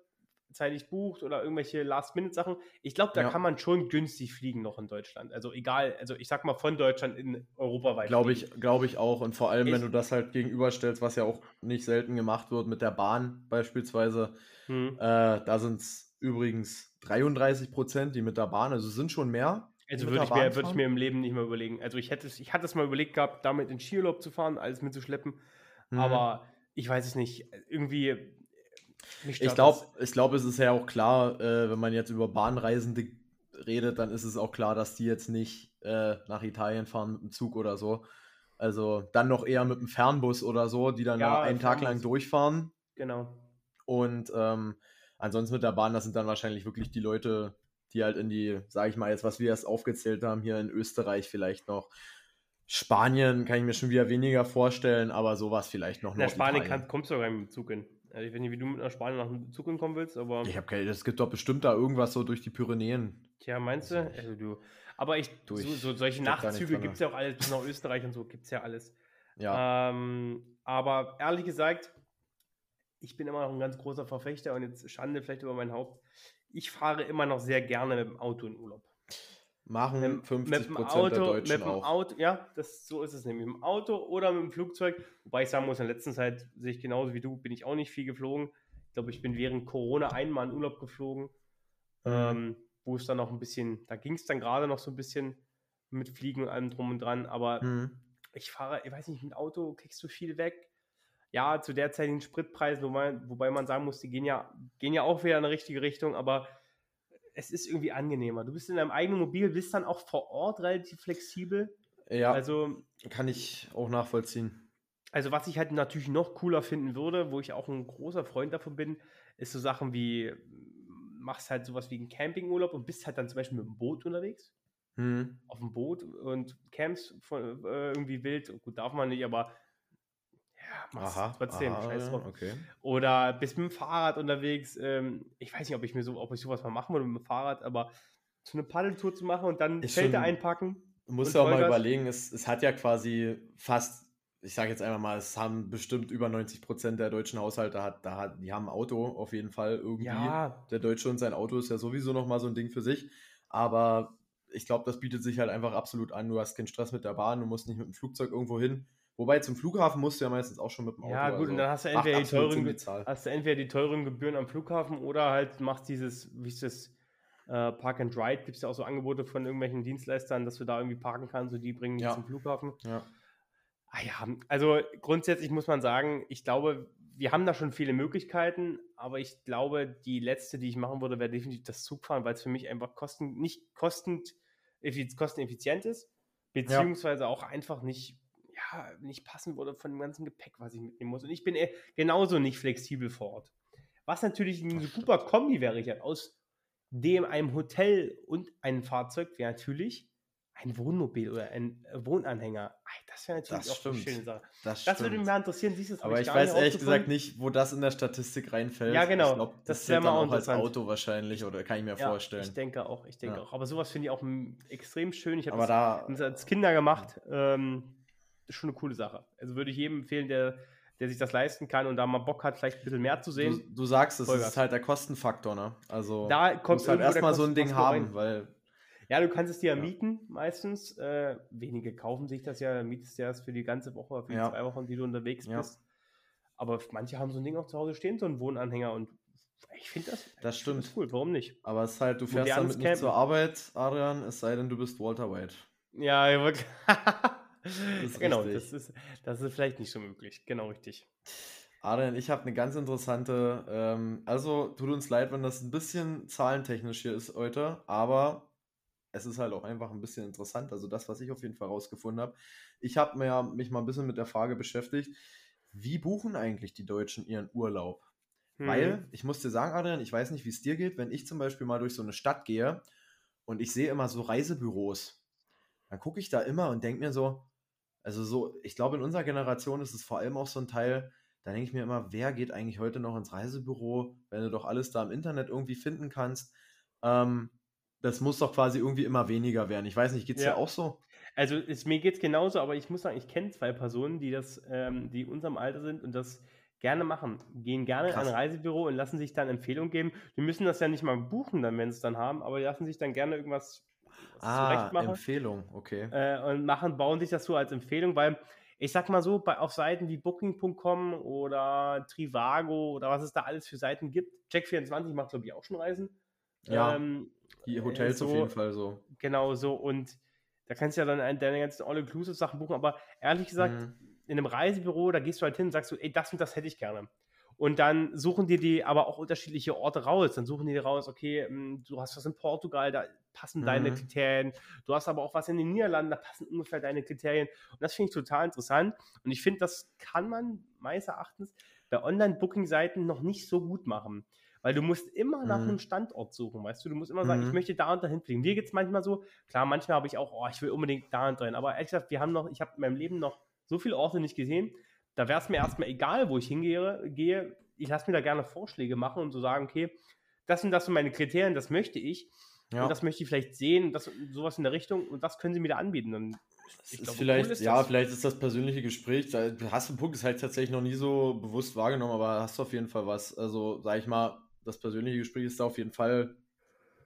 Zeit nicht bucht oder irgendwelche Last-Minute-Sachen, ich glaube, da Ja. kann man schon günstig fliegen noch in Deutschland. Also egal, also ich sag mal von Deutschland in Europa weit. Glaube ich, glaube ich auch. Und vor allem, Ich- wenn du das halt gegenüberstellst, was ja auch nicht selten gemacht wird mit der Bahn beispielsweise. Hm. Äh, da sind es übrigens 33 Prozent, die mit der Bahn, also es sind schon mehr. Also würde ich, mir, würde ich mir im Leben nicht mehr überlegen. Also ich hätte es, ich hatte es mal überlegt gehabt, damit in Skiurlaub zu fahren, alles mitzuschleppen. Mhm. Aber ich weiß es nicht. Irgendwie. mich stört Ich glaube, ich glaube, es ist ja auch klar, äh, wenn man jetzt über Bahnreisende redet, dann ist es auch klar, dass die jetzt nicht äh, nach Italien fahren mit dem Zug oder so. Also dann noch eher mit dem Fernbus oder so, die dann Ja, einen Tag lang durchfahren. Genau. Und ähm, ansonsten mit der Bahn, das sind dann wahrscheinlich wirklich die Leute, die halt in die, sage ich mal jetzt, was wir erst aufgezählt haben, hier in Österreich vielleicht noch. Spanien kann ich mir schon wieder weniger vorstellen, aber sowas vielleicht noch. Der Spanien kann, kommst du sogar mit dem Zug hin. Also ich weiß nicht, wie du mit einer Spanien nach dem Zug hinkommen willst, aber. Ich habe keine, es gibt doch bestimmt da irgendwas so durch die Pyrenäen. Tja, meinst du? Also du. Aber ich, Durch- so, so solche Nachtzüge gibt es ja auch alles, bis nach Österreich und so gibt es ja alles. Ja, Ähm, aber ehrlich gesagt, ich bin immer noch ein ganz großer Verfechter und jetzt Schande vielleicht über mein Haupt. Ich fahre immer noch sehr gerne mit dem Auto in Urlaub. machen Mit, 50 mit dem Auto, der Deutschen mit dem auch. Auto, ja, das, so ist es nämlich. Mit dem Auto oder mit dem Flugzeug. Wobei ich sagen muss, in der letzten Zeit sehe ich genauso wie du, bin ich auch nicht viel geflogen. Ich glaube, ich bin während Corona einmal in Urlaub geflogen, Mhm. ähm, wo es dann noch ein bisschen, da ging es dann gerade noch so ein bisschen mit Fliegen und allem drum und dran, aber Mhm. ich fahre, ich weiß nicht, mit dem Auto kriegst du viel weg. Ja, zu derzeitigen Spritpreisen, wobei, wobei man sagen muss, die gehen ja, gehen ja auch wieder in eine richtige Richtung, aber es ist irgendwie angenehmer. Du bist in deinem eigenen Mobil, bist dann auch vor Ort relativ flexibel. Ja, Also, kann ich auch nachvollziehen. also was ich halt natürlich noch cooler finden würde, wo ich auch ein großer Freund davon bin, ist so Sachen wie, machst halt sowas wie einen Campingurlaub und bist halt dann zum Beispiel mit dem Boot unterwegs. Mhm. auf dem Boot und camps von, äh, irgendwie wild. Gut, darf man nicht, aber ja, mach's trotzdem. aha, scheiß drauf. okay. Oder bist mit dem Fahrrad unterwegs. Ähm, ich weiß nicht, ob ich mir so, ob ich sowas mal machen würde mit dem Fahrrad, aber so eine Paddeltour zu machen und dann Ist Zelte einpacken. Du musst ja auch mal überlegen, es, es hat ja quasi fast, ich sage jetzt einfach mal, es haben bestimmt über 90 Prozent der deutschen Haushalte, hat, da hat, die haben ein Auto auf jeden Fall irgendwie. Ja, Der Deutsche und sein Auto ist ja sowieso nochmal so ein Ding für sich. Aber ich glaube, das bietet sich halt einfach absolut an. Du hast keinen Stress mit der Bahn, du musst nicht mit dem Flugzeug irgendwo hin. Wobei zum Flughafen musst du ja meistens auch schon mit dem Auto. ja gut, also und dann hast du entweder die teuren, hast du entweder die teuren Gebühren am Flughafen oder halt machst dieses, wie ist das, äh, Park and Ride, gibt es ja auch so Angebote von irgendwelchen Dienstleistern, dass du da irgendwie parken kannst und die bringen dich Ja. zum Flughafen. Ja. Ah ja, also grundsätzlich muss man sagen, ich glaube, wir haben da schon viele Möglichkeiten, aber ich glaube, die letzte, die ich machen würde, wäre definitiv das Zugfahren, weil es für mich einfach kosten, nicht kostend, effiz- kosteneffizient ist, beziehungsweise auch einfach nicht, ja, nicht passen würde von dem ganzen Gepäck, was ich mitnehmen muss. Und ich bin eh genauso nicht flexibel vor Ort. Was natürlich eine super Kombi wäre, Richard, aus dem einem Hotel und einem Fahrzeug wäre natürlich ein Wohnmobil oder ein äh, Wohnanhänger. Das wäre natürlich Das auch eine stimmt. schöne Sache. Das, Das würde mich mal interessieren, siehst du das? hab Aber ich gar weiß ehrlich gesagt nicht, wo das in der Statistik reinfällt. Ja, genau. Ich glaub, Das das, wär zählt mal auch als. Auto wahrscheinlich, oder kann ich mir Ja, vorstellen. Ich denke auch, ich denke Ja. auch. Aber sowas finde ich auch extrem schön. Ich habe das, da, als Kinder gemacht. Ähm, ist schon eine coole Sache. Also würde ich jedem empfehlen, der, der sich das leisten kann und da mal Bock hat, vielleicht ein bisschen mehr zu du, sehen. du sagst es, ist halt der Kostenfaktor, ne? Also, Da du kommt musst halt erstmal so ein Ding haben, rein. weil, Ja, du kannst es dir ja Ja. mieten meistens. Äh, wenige kaufen sich das ja, mietest du das für die ganze Woche, für die Ja. zwei Wochen, die du unterwegs Ja. bist. Aber manche haben so ein Ding auch zu Hause stehen, so einen Wohnanhänger und ich finde das, das find das stimmt. cool. Warum nicht? Aber es ist halt, du fährst damit nicht zur Arbeit, Adrian, es sei denn, du bist Walter White. Ja, ja, wirklich. [laughs] ist genau, richtig. das ist, das ist vielleicht nicht so möglich. Genau richtig. Adrian, ich habe eine ganz interessante, ähm, also tut uns leid, wenn das ein bisschen zahlentechnisch hier ist heute, aber es ist halt auch einfach ein bisschen interessant. Also das, was ich auf jeden Fall rausgefunden habe. Ich habe mir, mich mal ein bisschen mit der Frage beschäftigt, wie buchen eigentlich die Deutschen ihren Urlaub? Hm. Weil, ich muss dir sagen, Adrian, ich weiß nicht, wie es dir geht, wenn ich zum Beispiel mal durch so eine Stadt gehe und ich sehe immer so Reisebüros, dann gucke ich da immer und denke mir so, also so, ich glaube, in unserer Generation ist es vor allem auch so ein Teil, da denke ich mir immer, wer geht eigentlich heute noch ins Reisebüro, wenn du doch alles da im Internet irgendwie finden kannst? Ähm, das muss doch quasi irgendwie immer weniger werden. Ich weiß nicht, geht es ja. dir auch so? Also es, mir geht es genauso, aber ich muss sagen, ich kenne zwei Personen, die das, ähm, die unserem Alter sind und das gerne machen. Gehen gerne Krass. in ein Reisebüro und lassen sich dann Empfehlungen geben. Die müssen das ja nicht mal buchen, dann, wenn sie es dann haben, aber die lassen sich dann gerne irgendwas ah, Empfehlung, okay. Äh, und machen, bauen sich das so als Empfehlung, weil ich sag mal so, bei, auf Seiten wie Booking.com oder Trivago oder was es da alles für Seiten gibt, Check24 macht, glaube ich, auch schon Reisen. Ja, ähm, die Hotels so, auf jeden Fall so. Genau so und da kannst du ja dann deine ganzen All-Inclusive-Sachen buchen, aber ehrlich gesagt, mhm. in einem Reisebüro, da gehst du halt hin und sagst du, ey, das und das hätte ich gerne. Und dann suchen dir die aber auch unterschiedliche Orte raus. Dann suchen die raus, okay, hm, du hast was in Portugal, da passen mhm. deine Kriterien. Du hast aber auch was in den Niederlanden, da passen ungefähr deine Kriterien. Und das finde ich total interessant. Und ich finde, das kann man meines Erachtens bei Online-Booking-Seiten noch nicht so gut machen. Weil du musst immer nach mhm. einem Standort suchen, weißt du? Du musst immer sagen, mhm. ich möchte da und dahin fliegen. Mir geht es manchmal so, klar, manchmal habe ich auch, oh, ich will unbedingt da und dahin. Aber ehrlich gesagt, wir haben noch, ich habe in meinem Leben noch so viele Orte nicht gesehen. Da wäre es mir erstmal egal, wo ich hingehe. Gehe. Ich lasse mir da gerne Vorschläge machen und so sagen, okay, das sind das sind meine Kriterien, das möchte ich. Ja. Und das möchte ich vielleicht sehen, das, sowas in der Richtung. Und das können sie mir da anbieten. Und ich glaube, vielleicht, cool ist ja, vielleicht ist das persönliche Gespräch, da hast du einen Punkt, ist halt tatsächlich noch nie so bewusst wahrgenommen, aber hast du auf jeden Fall was. Also, sag ich mal, das persönliche Gespräch ist da auf jeden Fall,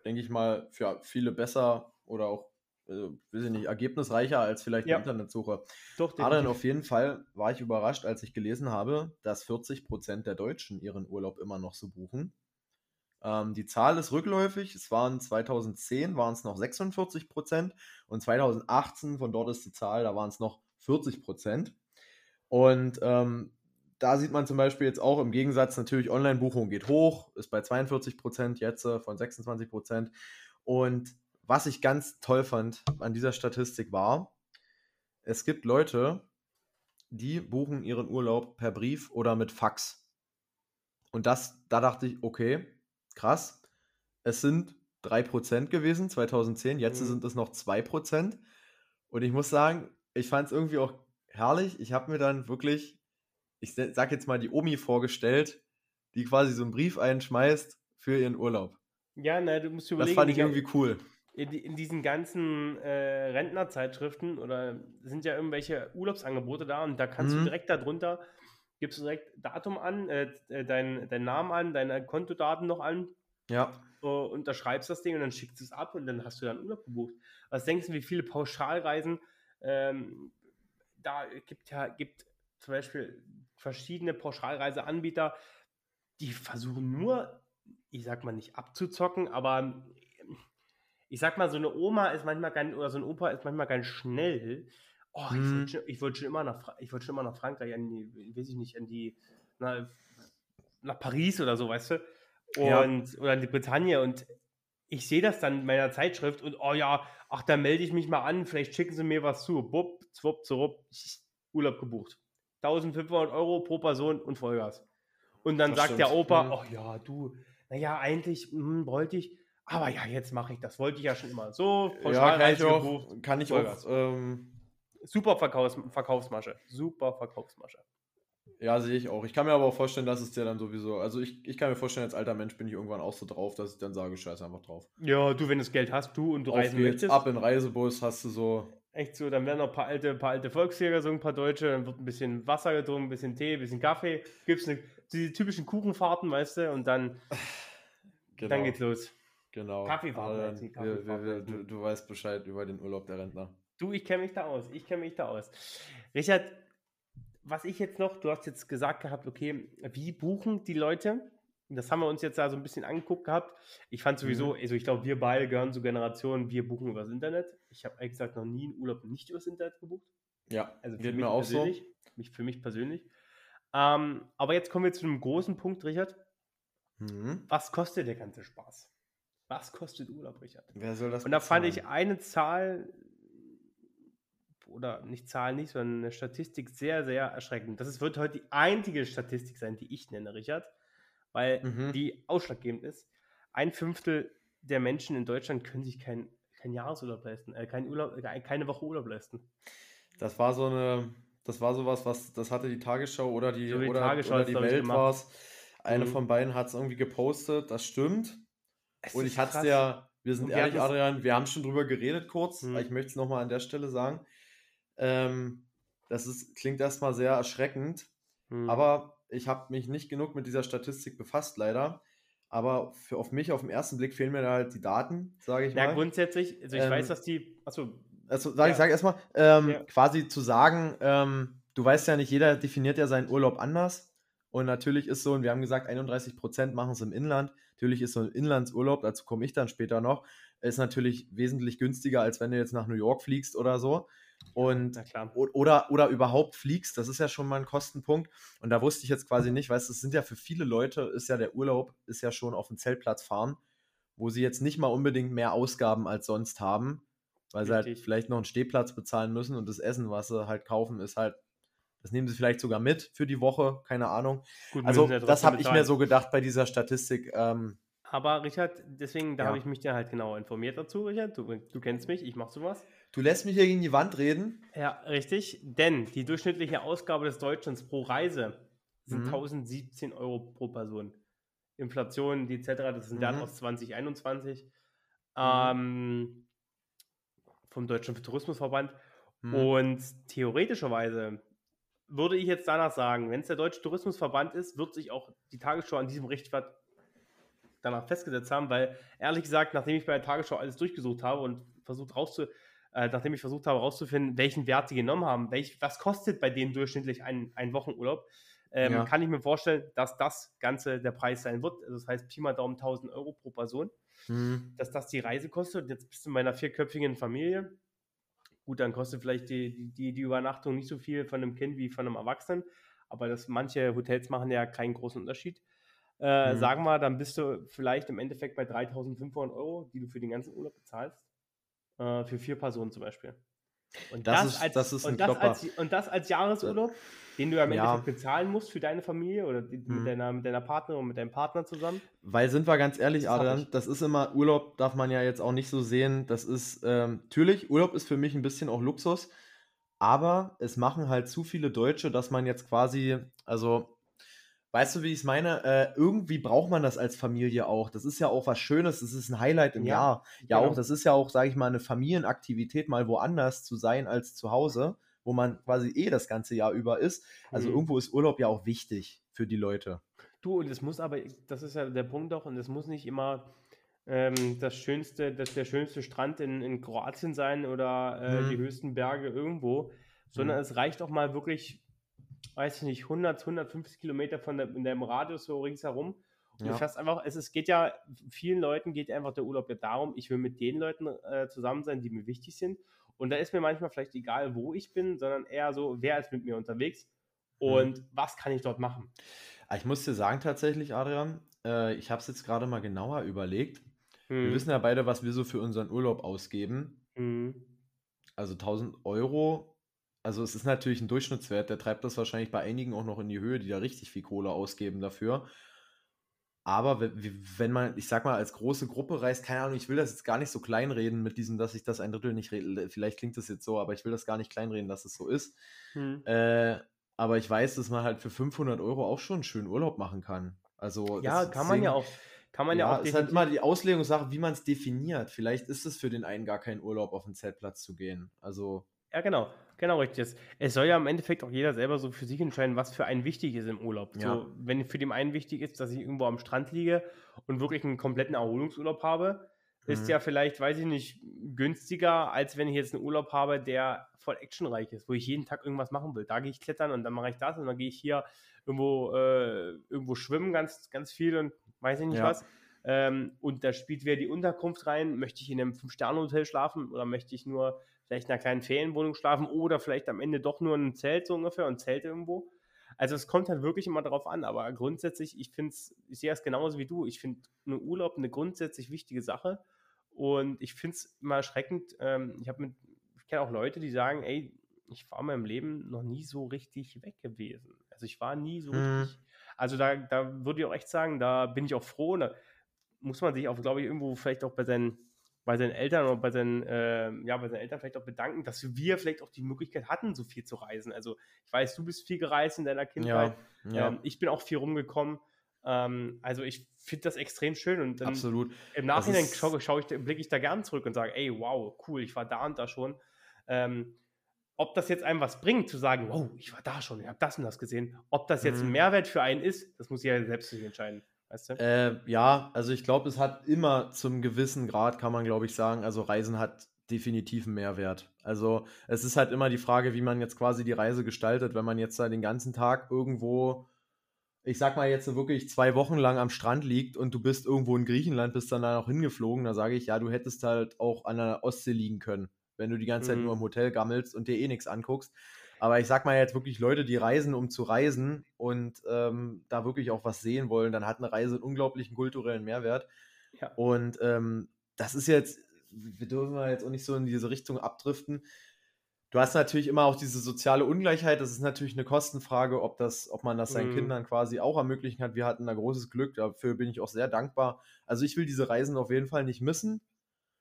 denke ich mal, für viele besser oder auch äh, weiß ich nicht, ergebnisreicher als vielleicht ja. die Internetsuche. Doch, Aber auf jeden Fall war ich überrascht, als ich gelesen habe, dass 40 Prozent der Deutschen ihren Urlaub immer noch so buchen. Ähm, die Zahl ist rückläufig. Es waren 2010 waren es noch 46 Prozent und 2018 von dort ist die Zahl, da waren es noch 40 Prozent. Und ähm, da sieht man zum Beispiel jetzt auch im Gegensatz natürlich Online-Buchung geht hoch, ist bei 42 Prozent jetzt äh, von 26 Prozent. Und was ich ganz toll fand an dieser Statistik war, es gibt Leute, die buchen ihren Urlaub per Brief oder mit Fax. Und das, da dachte ich, okay, krass. Es sind 3% gewesen 2010, jetzt mhm. sind es noch 2%. Und ich muss sagen, ich fand es irgendwie auch herrlich. Ich habe mir dann wirklich, ich sag jetzt mal, die Omi vorgestellt, die quasi so einen Brief einschmeißt für ihren Urlaub. Ja, ne, du musst überlegen. Das fand ich irgendwie cool in, in diesen ganzen äh, Rentnerzeitschriften oder sind ja irgendwelche Urlaubsangebote da und da kannst mhm. du direkt darunter, gibst du direkt Datum an, äh, äh deinen dein Namen an, deine Kontodaten noch an. Ja. Uh, unterschreibst das Ding und dann schickst du es ab und dann hast du dann Urlaub gebucht. Was denkst du, wie viele Pauschalreisen ähm, da gibt ja, gibt zum Beispiel verschiedene Pauschalreiseanbieter, die versuchen nur, ich sag mal nicht abzuzocken, aber ich sag mal, so eine Oma ist manchmal ganz, oder so ein Opa ist manchmal ganz schnell. Oh, hm. ich wollte wollt schon immer nach, ich wollte schon immer nach Frankreich, an die, weiß ich nicht, an die, na, nach Paris oder so, weißt du? Und, ja. oder in die Bretagne und ich sehe das dann in meiner Zeitschrift und oh ja, ach, da melde ich mich mal an, vielleicht schicken sie mir was zu. Bupp, zwupp, zurück, Urlaub gebucht. 1500 Euro pro Person und Vollgas. Und dann das sagt stimmt. der Opa, mhm. oh ja, du, naja, eigentlich hm, wollte ich, aber ja, jetzt mache ich das. Wollte ich ja schon immer. So, ja, kann ich auch. Kann ich auch ähm, Super Verkaufs Verkaufsmasche. Super Verkaufsmasche. Ja, sehe ich auch. Ich kann mir aber auch vorstellen, dass es dir dann sowieso. Also ich, ich kann mir vorstellen, als alter Mensch bin ich irgendwann auch so drauf, dass ich dann sage, scheiß einfach drauf. Ja, du, wenn du das Geld hast, du und du Auf reisen geht's, möchtest. Ab in Reisebus hast du so. Echt so, dann werden noch ein paar alte, paar alte Volksjäger, so ein paar Deutsche, dann wird ein bisschen Wasser getrunken, ein bisschen Tee, ein bisschen Kaffee, gibt es diese typischen Kuchenfahrten, weißt du, und dann, [sighs] genau. dann geht's los. Genau. Kaffeefahrt. du, du weißt Bescheid über den Urlaub der Rentner. Du, ich kenne mich da aus. Ich kenne mich da aus. Richard, was ich jetzt noch, du hast jetzt gesagt gehabt, okay, wie buchen die Leute? Das haben wir uns jetzt da so ein bisschen angeguckt gehabt. Ich fand sowieso, mhm. also ich glaube, wir beide gehören zur Generation, wir buchen übers Internet. Ich habe ehrlich gesagt noch nie einen Urlaub nicht übers Internet gebucht. Ja, also für mich mir auch persönlich, so. Mich, für mich persönlich. Ähm, aber jetzt kommen wir zu einem großen Punkt, Richard. Mhm. Was kostet der ganze Spaß? Was kostet Urlaub, Richard? Wer soll das Und da fand bezahlen? ich eine Zahl, oder nicht Zahl nicht, sondern eine Statistik sehr, sehr erschreckend. Das wird heute die einzige Statistik sein, die ich nenne, Richard, weil Mhm. die ausschlaggebend ist. Ein Fünftel der Menschen in Deutschland können sich keinen kein Jahresurlaub leisten, äh, kein Urlaub, äh, keine Woche Urlaub leisten. Das war so eine, das war sowas, was, das hatte die Tagesschau oder die, So wie oder, Tagesschau oder die Welt war es. Eine Mhm. von beiden hat es irgendwie gepostet, das stimmt. Es Und ich hatte es ja, wir sind Und ehrlich, Adrian, wir haben schon drüber geredet kurz, Mhm. ich möchte es nochmal an der Stelle sagen. Ähm, das ist, klingt erstmal sehr erschreckend, Hm. aber ich habe mich nicht genug mit dieser Statistik befasst, leider. Aber für, auf mich, auf den ersten Blick fehlen mir da halt die Daten, sage ich Na, mal. grundsätzlich, also ich Ähm, weiß, dass die, achso, Also sag ich Ja. sag erstmal, ähm, Ja. quasi zu sagen, ähm, du weißt ja nicht, jeder definiert ja seinen Urlaub anders. Und natürlich ist so, und wir haben gesagt, 31 Prozent machen es im Inland. Natürlich ist so ein Inlandsurlaub, dazu komme ich dann später noch, ist natürlich wesentlich günstiger, als wenn du jetzt nach New York fliegst oder so. Und oder, oder überhaupt fliegst, das ist ja schon mal ein Kostenpunkt. Und da wusste ich jetzt quasi nicht, weißt du, es sind ja für viele Leute, ist ja der Urlaub, ist ja schon auf dem Zeltplatz fahren, wo sie jetzt nicht mal unbedingt mehr Ausgaben als sonst haben, weil sie halt Richtig. vielleicht noch einen Stehplatz bezahlen müssen und das Essen, was sie halt kaufen, ist halt, das nehmen sie vielleicht sogar mit für die Woche, keine Ahnung. Gut, Also ja das habe ich mir so gedacht bei dieser Statistik. Ähm, Aber Richard, deswegen, da Ja. habe ich mich dann halt genau informiert dazu, Richard. Du, du kennst mich, ich mache sowas. Du lässt mich hier gegen die Wand reden. Ja, richtig. Denn die durchschnittliche Ausgabe des Deutschlands pro Reise sind Mhm. 1017 Euro pro Person. Inflation, die etc., das Wert Mhm. aus 2021 ähm, vom Deutschen Tourismusverband. Hm. Und theoretischerweise würde ich jetzt danach sagen, wenn es der Deutsche Tourismusverband ist, wird sich auch die Tagesschau an diesem Richtwert danach festgesetzt haben, weil ehrlich gesagt, nachdem ich bei der Tagesschau alles durchgesucht habe und versucht rauszu, äh, nachdem ich versucht habe herauszufinden, welchen Wert die genommen haben, welch, was kostet bei denen durchschnittlich ein, ein Wochenurlaub, ähm, Ja. kann ich mir vorstellen, dass das Ganze der Preis sein wird. Also das heißt, Pi mal Daumen 1000 Euro pro Person Hm. dass das die Reise kostet. Und jetzt bist du in meiner vierköpfigen Familie. Gut, dann kostet vielleicht die, die- die, die Übernachtung nicht so viel von einem Kind wie von einem Erwachsenen. Aber das, manche Hotels machen ja keinen großen Unterschied. Äh, Mhm. Sagen wir, dann bist du vielleicht im Endeffekt bei 3500 Euro, die du für den ganzen Urlaub bezahlst. Äh, für vier Personen zum Beispiel. Und Das ist- das ist ein und, das als, und das als Jahresurlaub, den du ja im Ja. Endeffekt bezahlen musst für deine Familie oder die, Mhm. mit, deiner, mit deiner Partnerin und mit deinem Partner zusammen. Weil sind wir ganz ehrlich, Das Adrian, das ist immer, Urlaub darf man ja jetzt auch nicht so sehen. Das ist, ähm, natürlich, Urlaub ist für mich ein bisschen auch Luxus, aber es machen halt zu viele Deutsche, dass man jetzt quasi, also, weißt du, wie ich es meine? Äh, irgendwie braucht man das als Familie auch. Das ist ja auch was Schönes, das ist ein Highlight im Ja, Jahr. Ja, genau. auch, das ist ja auch, sage ich mal, eine Familienaktivität, mal woanders zu sein als zu Hause, wo man quasi eh das ganze Jahr über ist. Also Mhm. irgendwo ist Urlaub ja auch wichtig für die Leute. Du, und es muss aber, das ist ja der Punkt doch, und es muss nicht immer ähm, das schönste, das, der schönste Strand in, in Kroatien sein oder äh, Mhm. die höchsten Berge irgendwo, sondern Mhm. es reicht auch mal wirklich, weiß ich nicht, 100, 150 Kilometer von der, in deinem Radius so ringsherum. Und Ja. du fährst einfach, es, es geht ja, vielen Leuten geht einfach der Urlaub ja darum, ich will mit den Leuten äh, zusammen sein, die mir wichtig sind. Und da ist mir manchmal vielleicht egal, wo ich bin, sondern eher so, wer ist mit mir unterwegs Mhm. und was kann ich dort machen. Ah, Ich muss dir sagen, tatsächlich, Adrian, äh, ich habe es jetzt gerade mal genauer überlegt. Wir Mhm. wissen ja beide, was wir so für unseren Urlaub ausgeben. Mhm. Also 1000 Euro. Also es ist natürlich ein Durchschnittswert, der treibt das wahrscheinlich bei einigen auch noch in die Höhe, die da richtig viel Kohle ausgeben dafür. Aber wenn man, ich sag mal, als große Gruppe reist, keine Ahnung, ich will das jetzt gar nicht so kleinreden mit diesem, dass ich das ein Drittel nicht, re- vielleicht klingt das jetzt so, aber ich will das gar nicht kleinreden, dass es so ist. Mhm. Äh, aber ich weiß, dass man halt für 500 Euro auch schon einen schönen Urlaub machen kann. Also Ja, kann man ja auch. Kann man ja, ja, auch ist halt definitiv- immer die Auslegungssache, wie man es definiert. Vielleicht ist es für den einen gar kein Urlaub, auf den Zeltplatz zu gehen. Also, Ja, genau. Genau, richtig. Es, es soll ja im Endeffekt auch jeder selber so für sich entscheiden, was für einen wichtig ist im Urlaub. Ja. So, wenn für den einen wichtig ist, dass ich irgendwo am Strand liege und wirklich einen kompletten Erholungsurlaub habe, ist Mhm. ja vielleicht, weiß ich nicht, günstiger, als wenn ich jetzt einen Urlaub habe, der voll actionreich ist, wo ich jeden Tag irgendwas machen will. Da gehe ich klettern und dann mache ich das und dann gehe ich hier irgendwo, äh, irgendwo schwimmen ganz, ganz viel und weiß ich nicht Ja. was. Ähm, und da spielt wieder die Unterkunft rein. Möchte ich in einem Fünf-Sterne-Hotel schlafen oder möchte ich nur vielleicht in einer kleinen Ferienwohnung schlafen oder vielleicht am Ende doch nur in einem Zelt so ungefähr und Zelt irgendwo. Also es kommt halt wirklich immer darauf an, aber grundsätzlich, ich finde es, ich sehe es genauso wie du. Ich finde eine Urlaub eine grundsätzlich wichtige Sache. Und ich finde es immer erschreckend. Ähm, ich habe mit, ich kenne auch Leute, die sagen, ey, ich war in meinem Leben noch nie so richtig weg gewesen. Also ich war nie so Mhm. richtig. Also da, da würde ich auch echt sagen, da bin ich auch froh. Da muss man sich auch, glaube ich, irgendwo vielleicht auch bei seinen, bei seinen Eltern oder bei seinen, ähm, ja, bei seinen Eltern vielleicht auch bedanken, dass wir vielleicht auch die Möglichkeit hatten, so viel zu reisen. Also ich weiß, du bist viel gereist in deiner Kindheit. Ja, ja Ähm, ich bin auch viel rumgekommen. Ähm, also ich finde das extrem schön und dann absolut. im Nachhinein schaue schau ich, blicke ich da gern zurück und sage, ey, wow, cool, ich war da und da schon. Ähm, ob das jetzt einem was bringt, zu sagen, wow, ich war da schon, ich habe das und das gesehen. Ob das jetzt ein Mhm. Mehrwert für einen ist, das muss jeder selbst sich entscheiden. Weißt du? Äh, ja, also ich glaube, es hat immer zum gewissen Grad, kann man glaube ich sagen, also Reisen hat definitiv einen Mehrwert. Also es ist halt immer die Frage, wie man jetzt quasi die Reise gestaltet, wenn man jetzt da den ganzen Tag irgendwo, ich sag mal jetzt wirklich zwei Wochen lang am Strand liegt und du bist irgendwo in Griechenland, bist dann da noch hingeflogen, da sage ich, ja, du hättest halt auch an der Ostsee liegen können, wenn du die ganze Zeit Mhm. nur im Hotel gammelst und dir eh nichts anguckst. Aber ich sag mal jetzt wirklich Leute, die reisen, um zu reisen und ähm, da wirklich auch was sehen wollen, dann hat eine Reise einen unglaublichen kulturellen Mehrwert. Ja. Und ähm, das ist jetzt, wir dürfen jetzt auch nicht so in diese Richtung abdriften. Du hast natürlich immer auch diese soziale Ungleichheit. Das ist natürlich eine Kostenfrage, ob, das, ob man das seinen Mhm. Kindern quasi auch ermöglichen kann. Wir hatten da großes Glück, dafür bin ich auch sehr dankbar. Also ich will diese Reisen auf jeden Fall nicht missen.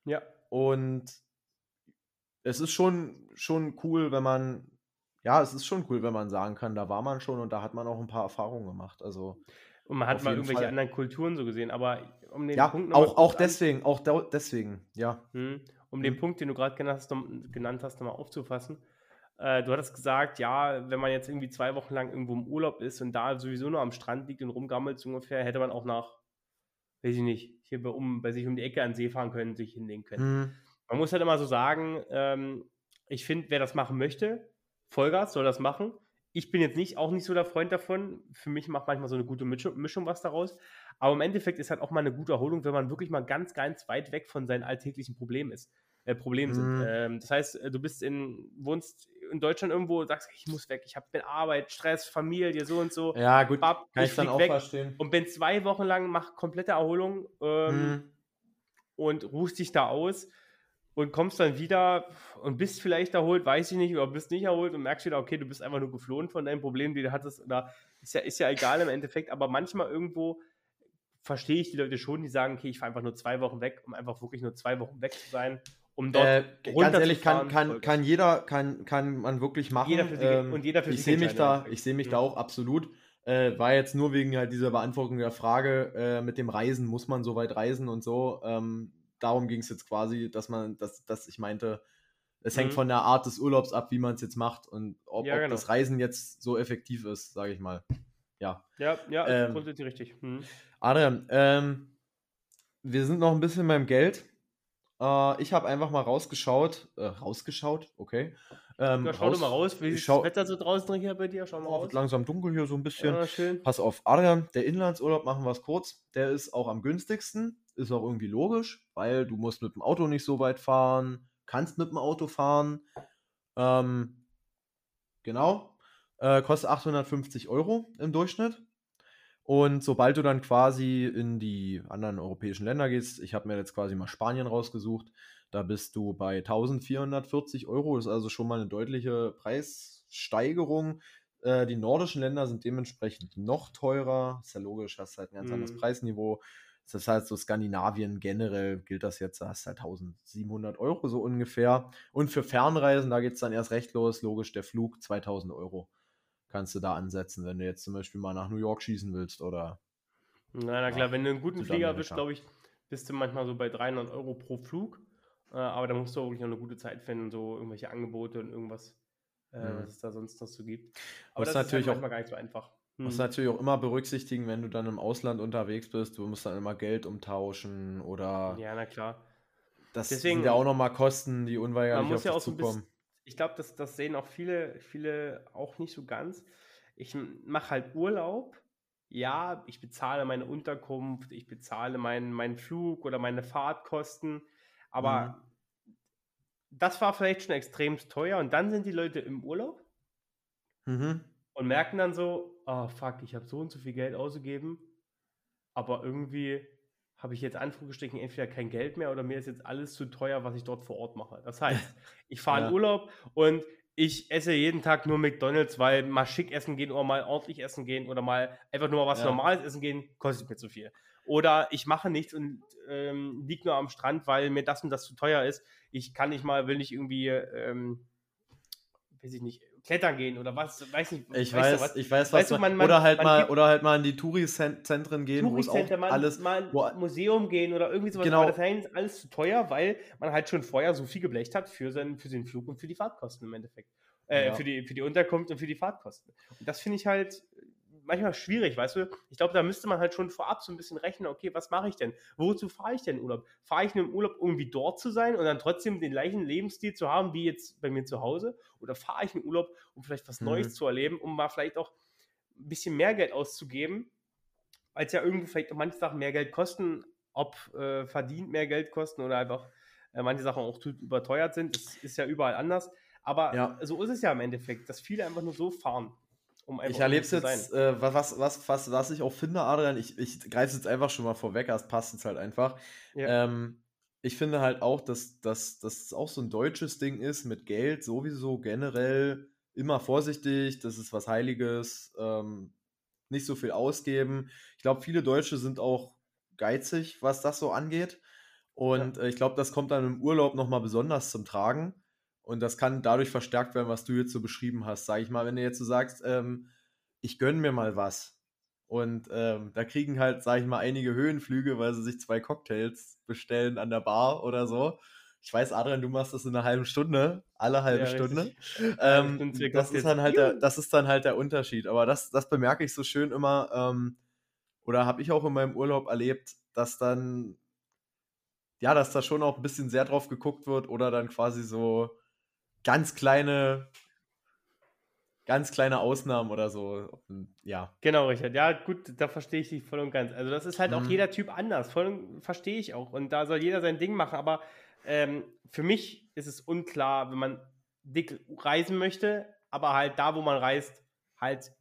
Ja. Und es ist schon, schon cool, wenn man, ja, es ist schon cool, wenn man sagen kann, da war man schon und da hat man auch ein paar Erfahrungen gemacht. Also Und man hat mal irgendwelche Fall. anderen Kulturen so gesehen, aber um den ja, Punkt auch, auch deswegen, auch deswegen, ja. Hm, Um den Hm. Punkt, den du gerade genannt hast, genannt hast, nochmal aufzufassen. Äh, du hattest gesagt, ja, wenn man jetzt irgendwie zwei Wochen lang irgendwo im Urlaub ist und da sowieso nur am Strand liegt und rumgammelt, so ungefähr, hätte man auch nach, weiß ich nicht, hier bei, um, bei sich um die Ecke an den See fahren können, sich hinlegen können. Hm. Man muss halt immer so sagen, ähm, ich finde, wer das machen möchte, Vollgas soll das machen. Ich bin jetzt nicht, auch nicht so der Freund davon. Für mich macht manchmal so eine gute Mischung, was daraus. Aber im Endeffekt ist halt auch mal eine gute Erholung, wenn man wirklich mal ganz, ganz weit weg von seinen alltäglichen Problemen ist. Äh, Problemen sind. Mhm. Ähm, das heißt, äh, du bist in, wohnst in Deutschland irgendwo und sagst, ich muss weg, ich habe Arbeit, Stress, Familie, so und so. Ja, gut, Bab, kann ich ich dann auch weg. verstehen. Und bin zwei Wochen lang, mach komplette Erholung. Ähm, Hm. und ruhst dich da aus und kommst dann wieder und bist vielleicht erholt, weiß ich nicht, oder bist nicht erholt und merkst wieder, okay, du bist einfach nur geflohen von deinem Problem, die du hattest. Oder ist ja, ist ja egal im Endeffekt, aber manchmal irgendwo verstehe ich die Leute schon, die sagen, okay, ich fahre einfach nur zwei Wochen weg, um einfach wirklich nur zwei Wochen weg zu sein, um dort Äh, ganz ehrlich, kann, kann, kann jeder, kann, kann man wirklich machen. Jeder für sich- ähm, und jeder für ich sich sehe mich da, ich sehe mich da Mhm. auch absolut. Äh, war jetzt nur wegen halt dieser Beantwortung der Frage äh, mit dem Reisen, muss man so weit reisen und so. Ähm, darum ging es jetzt quasi, dass man, dass, dass ich meinte, es hängt Mhm. von der Art des Urlaubs ab, wie man es jetzt macht und ob, Ja, ob genau. das Reisen jetzt so effektiv ist, sage ich mal. Ja. Ja, ja, Ähm, grundsätzlich richtig. Mhm. Adrian, ähm, wir sind noch ein bisschen beim Geld. Äh, ich habe einfach mal rausgeschaut, äh, rausgeschaut, okay. Ähm, Ja, schau doch mal raus, wie schau- das Wetter so draußen hier bei dir? Schau mal Oh, raus. wird langsam dunkel hier so ein bisschen. Ja, schön. Pass auf, Adrian, der Inlandsurlaub, machen wir es kurz, der ist auch am günstigsten, ist auch irgendwie logisch, weil du musst mit dem Auto nicht so weit fahren, kannst mit dem Auto fahren. Ähm, genau, äh, kostet 850 Euro im Durchschnitt. Und sobald du dann quasi in die anderen europäischen Länder gehst, ich habe mir jetzt quasi mal Spanien rausgesucht, da bist du bei 1440 Euro, das ist also schon mal eine deutliche Preissteigerung. Äh, die nordischen Länder sind dementsprechend noch teurer. Ist ja logisch, hast halt ein ganz anderes Mhm. Preisniveau. Das heißt, so Skandinavien generell gilt das jetzt, da hast halt 1700 Euro so ungefähr. Und für Fernreisen, da geht es dann erst recht los. Logisch, der Flug 2000 Euro kannst du da ansetzen, wenn du jetzt zum Beispiel mal nach New York schießen willst oder. Na, na klar, wenn du einen guten Flieger bist, glaube ich, bist du manchmal so bei 300 Euro pro Flug. Äh, aber da musst du auch wirklich noch eine gute Zeit finden, so irgendwelche Angebote und irgendwas, äh, Mhm. was es da sonst noch so gibt. Aber Musst das natürlich ist auch- halt manchmal gar nicht so einfach. Musst Hm. natürlich auch immer berücksichtigen, wenn du dann im Ausland unterwegs bist, du musst dann immer Geld umtauschen oder Ja, na klar. das deswegen- sind ja auch nochmal Kosten, die Man unweigerlich muss auf ja auch ein bisschen, zukommen. ich glaube, das, das sehen auch viele, viele auch nicht so ganz. Ich mache halt Urlaub. Ja, ich bezahle meine Unterkunft, ich bezahle meinen, meinen Flug oder meine Fahrtkosten. Aber Mhm. das war vielleicht schon extrem teuer. Und dann sind die Leute im Urlaub Mhm. und merken dann so, oh fuck, ich habe so und so viel Geld ausgegeben, aber irgendwie habe ich jetzt Anführungsstrichen entweder kein Geld mehr oder mir ist jetzt alles zu teuer, was ich dort vor Ort mache. Das heißt, [laughs] ich fahre in Ja. Urlaub und ich esse jeden Tag nur McDonalds, weil mal schick essen gehen oder mal ordentlich essen gehen oder mal einfach nur mal was Ja. Normales essen gehen, kostet mir zu viel. Oder ich mache nichts und ähm, liege nur am Strand, weil mir das und das zu teuer ist. Ich kann nicht mal, will nicht irgendwie, ähm, weiß ich nicht, klettern gehen oder was, weiß nicht. Ich weißt du weiß, was? ich weiß, was du, man- man- oder halt man mal, oder halt mal in die Touri-Zentren gehen, wo es auch alles, mal wo- ein Museum gehen oder irgendwie sowas. Genau. Aber das ist alles zu teuer, weil man halt schon vorher so viel geblecht hat für, seinen, für den Flug und für die Fahrtkosten im Endeffekt. Äh, Ja. für, die, für die Unterkunft und für die Fahrtkosten. Und das finde ich halt manchmal schwierig, weißt du? Ich glaube, da müsste man halt schon vorab so ein bisschen rechnen, okay, was mache ich denn? Wozu fahre ich denn Urlaub? Fahre ich nur im Urlaub irgendwie dort zu sein und dann trotzdem den gleichen Lebensstil zu haben wie jetzt bei mir zu Hause? Oder fahre ich in Urlaub, um vielleicht was Mhm. Neues zu erleben, um mal vielleicht auch ein bisschen mehr Geld auszugeben, weil es ja irgendwie vielleicht auch manche Sachen mehr Geld kosten, ob äh, verdient mehr Geld kosten oder einfach äh, manche Sachen auch zu überteuert sind. Das ist ja überall anders. Aber Ja. so ist es ja im Endeffekt, dass viele einfach nur so fahren. Um einfach Ich erlebe es jetzt, äh, was, was, was, was ich auch finde, Adrian, ich, ich greife es jetzt einfach schon mal vorweg, das passt jetzt halt einfach. Ja. Ähm, ich finde halt auch, dass, es auch so ein deutsches Ding ist mit Geld, sowieso generell immer vorsichtig, das ist was Heiliges, ähm, nicht so viel ausgeben. Ich glaube, viele Deutsche sind auch geizig, was das so angeht. Und äh, ich glaube, das kommt dann im Urlaub nochmal besonders zum Tragen. Und das kann dadurch verstärkt werden, was du jetzt so beschrieben hast. Sag ich mal, wenn du jetzt so sagst, ähm, ich gönne mir mal was. Und ähm, da kriegen halt, sag ich mal, einige Höhenflüge, weil sie sich zwei Cocktails bestellen an der Bar oder so. Ich weiß, Adrian, du machst das in einer halben Stunde, alle halbe Ja, Stunde. [laughs] Ähm, das, ist dann halt der, das ist dann halt der Unterschied. Aber das, das bemerke ich so schön immer, ähm, oder habe ich auch in meinem Urlaub erlebt, dass dann, ja, dass da schon auch ein bisschen sehr drauf geguckt wird oder dann quasi so ganz kleine, ganz kleine Ausnahmen oder so. Ja. Genau, Richard. Ja, gut, da verstehe ich dich voll und ganz. Also, das ist halt auch Mhm. jeder Typ anders. Voll und verstehe ich auch. Und da soll jeder sein Ding machen. Aber ähm, für mich ist es unklar, wenn man dick reisen möchte, aber halt da, wo man reist, halt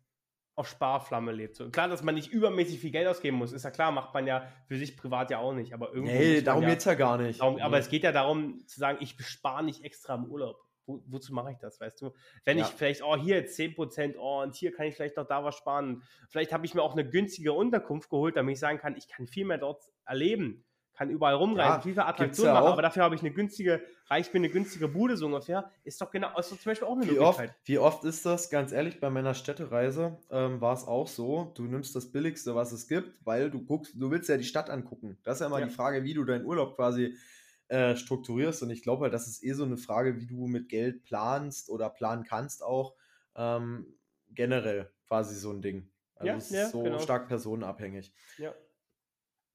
auf Sparflamme lebt. So, klar, dass man nicht übermäßig viel Geld ausgeben muss, ist ja klar, macht man ja für sich privat ja auch nicht. Aber irgendwie. Nee, darum geht's ja gar nicht. Darum, aber es geht ja darum zu sagen, ich bespare nicht extra im Urlaub. Wo, wozu mache ich das, weißt du? Wenn Ja. ich vielleicht, oh, hier jetzt 10%, oh, und hier kann ich vielleicht noch da was sparen. Vielleicht habe ich mir auch eine günstige Unterkunft geholt, damit ich sagen kann, ich kann viel mehr dort erleben, kann überall rumreisen, Ja, viel gibt's Attraktionen ja machen, auch. aber dafür habe ich eine günstige, reicht mir eine günstige Bude so ungefähr. Ist doch genau, ist doch zum Beispiel auch eine Wie oft, Möglichkeit. wie oft ist das, ganz ehrlich, bei meiner Städtereise ähm, war es auch so, du nimmst das Billigste, was es gibt, weil du guckst, du willst ja die Stadt angucken. Das ist ja immer die Frage, wie du deinen Urlaub quasi äh, strukturierst. Und ich glaube halt, das ist eh so eine Frage, wie du mit Geld planst oder planen kannst auch. Ähm, generell quasi so ein Ding. Also Ja, es ist ja, so genau. stark personenabhängig. Ja.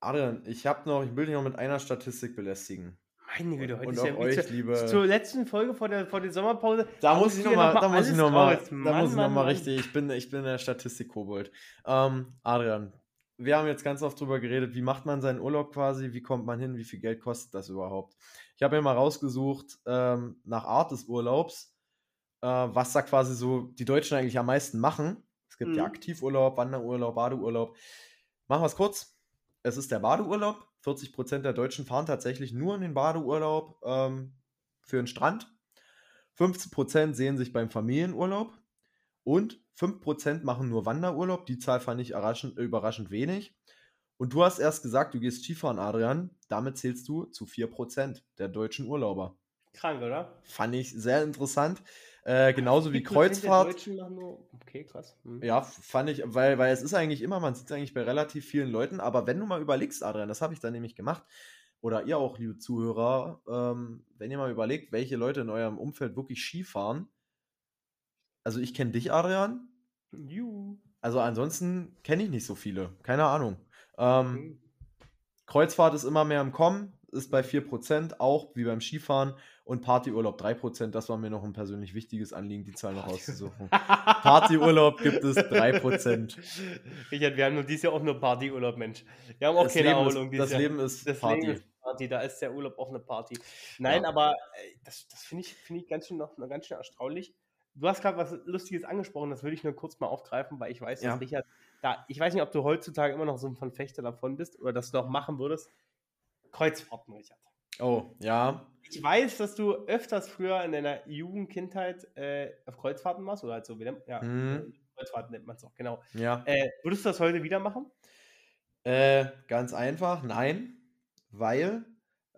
Adrian, ich habe noch, ich will dich noch mit einer Statistik belästigen. Meine Güte, heute Und ist ja euch, zur, liebe- zur letzten Folge vor der, vor der Sommerpause. Da muss ich du noch da muss ich alles noch mal, raus. da muss ich noch Mann, mal Mann. richtig. Ich bin, ich bin der Statistik-Kobold. Ähm, Adrian, wir haben jetzt ganz oft drüber geredet, wie macht man seinen Urlaub quasi, wie kommt man hin, wie viel Geld kostet das überhaupt? Ich habe mir mal rausgesucht ähm, nach Art des Urlaubs, äh, was da quasi so die Deutschen eigentlich am meisten machen. Es gibt ja Mhm. Aktivurlaub, Wanderurlaub, Badeurlaub. Machen wir es kurz. Es ist der Badeurlaub. 40% der Deutschen fahren tatsächlich nur in den Badeurlaub ähm, für den Strand. 15% sehen sich beim Familienurlaub und 5% machen nur Wanderurlaub. Die Zahl fand ich überraschend, überraschend wenig. Und du hast erst gesagt, du gehst Skifahren, Adrian. Damit zählst du zu 4% der deutschen Urlauber. Krank, oder? Fand ich sehr interessant. Äh, genauso wie 4% der Kreuzfahrt. Deutschen machen nur- Okay, krass. Hm. Ja, fand ich, weil, weil es ist eigentlich immer, man sieht es eigentlich bei relativ vielen Leuten, aber wenn du mal überlegst, Adrian, das habe ich dann nämlich gemacht, oder ihr auch, liebe Zuhörer, ähm, wenn ihr mal überlegt, welche Leute in eurem Umfeld wirklich Ski fahren, also ich kenne dich, Adrian, Juhu. also ansonsten kenne ich nicht so viele, keine Ahnung. Ähm, Hm. Kreuzfahrt ist immer mehr im Kommen, ist bei 4%, auch wie beim Skifahren und Partyurlaub 3%, das war mir noch ein persönlich wichtiges Anliegen, die Zahl noch auszusuchen. [laughs] Partyurlaub gibt es 3%. Richard, wir haben nur dieses Jahr auch nur Partyurlaub, Mensch. Wir haben auch Das keine Leben, Erholung ist, dieses das Jahr. Leben ist das Party. Leben ist Party, da ist der Urlaub auch eine Party. Nein, Ja. aber äh, das, das finde ich, find ich ganz schön noch, noch ganz schön erstaunlich, du hast gerade was Lustiges angesprochen, das würde ich nur kurz mal aufgreifen, weil ich weiß, dass Ja. Richard da, ich weiß nicht, ob du heutzutage immer noch so ein Verfechter davon bist oder dass du auch machen würdest. Kreuzfahrten, Richard. Oh, ja. Ich weiß, dass du öfters früher in deiner Jugendkindheit äh, auf Kreuzfahrten warst oder halt so, wie nennt, ja, Mhm. Kreuzfahrten nennt man es auch, genau. Ja. Äh, würdest du das heute wieder machen? Äh, ganz einfach, nein, weil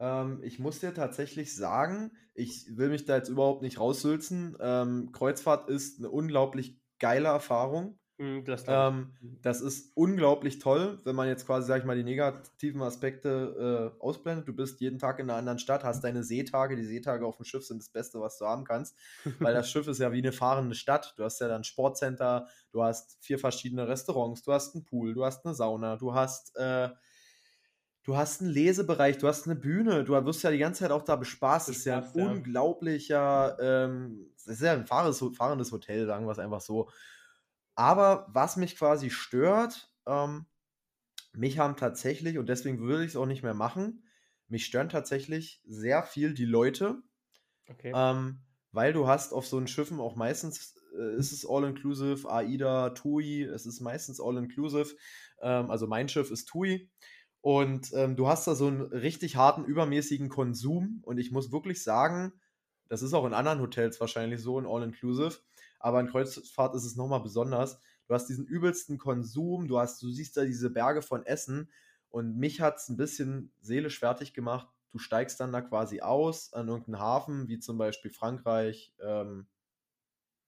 ähm, ich muss dir tatsächlich sagen, ich will mich da jetzt überhaupt nicht raussülzen. Ähm, Kreuzfahrt ist eine unglaublich geile Erfahrung. Hm, das. Ähm, das ist unglaublich toll, wenn man jetzt quasi, sag ich mal, die negativen Aspekte äh, ausblendet. Du bist jeden Tag in einer anderen Stadt, hast deine Seetage. Die Seetage auf dem Schiff sind das Beste, was du haben kannst, weil das [laughs] Schiff ist ja wie eine fahrende Stadt. Du hast ja dann Sportcenter, du hast vier verschiedene Restaurants, du hast einen Pool, du hast eine Sauna, du hast, äh, du hast einen Lesebereich, du hast eine Bühne, du wirst ja die ganze Zeit auch da bespaßt. Das ist ja ein ja. unglaublicher, ähm, das ist ja ein fahrendes, fahrendes Hotel, sagen wir es einfach so. Aber was mich quasi stört, ähm, mich haben tatsächlich, und deswegen würde ich es auch nicht mehr machen, mich stören tatsächlich sehr viel die Leute, Okay. ähm, weil du hast auf so einen Schiffen auch meistens, äh, ist es all-inclusive, AIDA, TUI, es ist meistens all-inclusive, ähm, also mein Schiff ist TUI. Und ähm, du hast da so einen richtig harten, übermäßigen Konsum. Und ich muss wirklich sagen, das ist auch in anderen Hotels wahrscheinlich so, in All-Inclusive. Aber in Kreuzfahrt ist es nochmal besonders. Du hast diesen übelsten Konsum, du hast, du siehst da diese Berge von Essen. Und mich hat es ein bisschen seelisch fertig gemacht. Du steigst dann da quasi aus an irgendeinen Hafen, wie zum Beispiel Frankreich, ähm,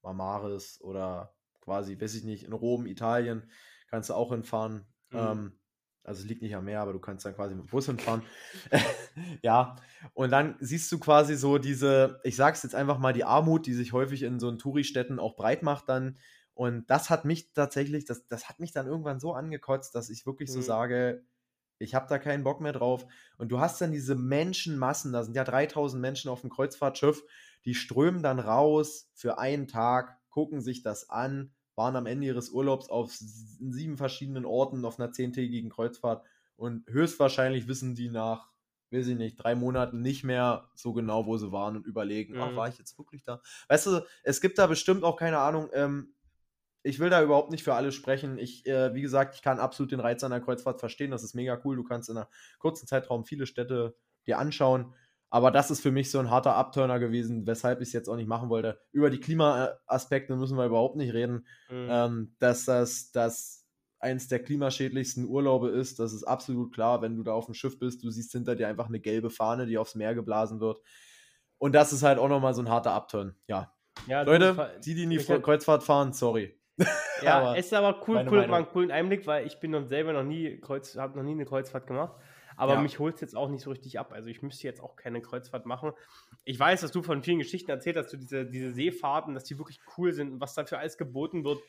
Marmaris oder quasi, weiß ich nicht, in Rom, Italien, kannst du auch hinfahren. Mhm. Ähm, also es liegt nicht am Meer, aber du kannst dann quasi mit dem Bus hinfahren. [laughs] ja, und dann siehst du quasi so diese, ich sag's jetzt einfach mal, die Armut, die sich häufig in so Touristädten auch breit macht dann. Und das hat mich tatsächlich, das, das hat mich dann irgendwann so angekotzt, dass ich wirklich so Mhm. sage, ich habe da keinen Bock mehr drauf. Und du hast dann diese Menschenmassen, da sind ja 3000 Menschen auf dem Kreuzfahrtschiff, die strömen dann raus für einen Tag, gucken sich das an, waren am Ende ihres Urlaubs auf sieben verschiedenen Orten auf einer zehntägigen Kreuzfahrt und höchstwahrscheinlich wissen die nach, weiß ich nicht, drei Monaten nicht mehr so genau, wo sie waren und überlegen, ach, Mhm. war ich jetzt wirklich da? Weißt du, es gibt da bestimmt auch keine Ahnung, ähm, ich will da überhaupt nicht für alle sprechen. Ich, äh, wie gesagt, ich kann absolut den Reiz einer Kreuzfahrt verstehen. Das ist mega cool. Du kannst in einer kurzen Zeitraum viele Städte dir anschauen. Aber das ist für mich so ein harter Abturner gewesen, weshalb ich es jetzt auch nicht machen wollte. Über die Klimaaspekte müssen wir überhaupt nicht reden. Mhm. Ähm, dass das dass eins der klimaschädlichsten Urlaube ist, das ist absolut klar. Wenn du da auf dem Schiff bist, du siehst hinter dir einfach eine gelbe Fahne, die aufs Meer geblasen wird. Und das ist halt auch nochmal so ein harter Abturn. Ja, ja, Leute, ver- die, die in die Kreuzfahrt fahren, sorry. Ja, [laughs] Aber es ist aber cool, cool, Meinung. mal einen coolen Einblick, weil ich bin noch selber noch nie Kreuz, habe noch nie eine Kreuzfahrt gemacht. Aber Ja. mich holt es jetzt auch nicht so richtig ab. Also ich müsste jetzt auch keine Kreuzfahrt machen. Ich weiß, dass du von vielen Geschichten erzählt hast, du diese, diese Seefahrten, dass die wirklich cool sind und was dafür alles geboten wird. Du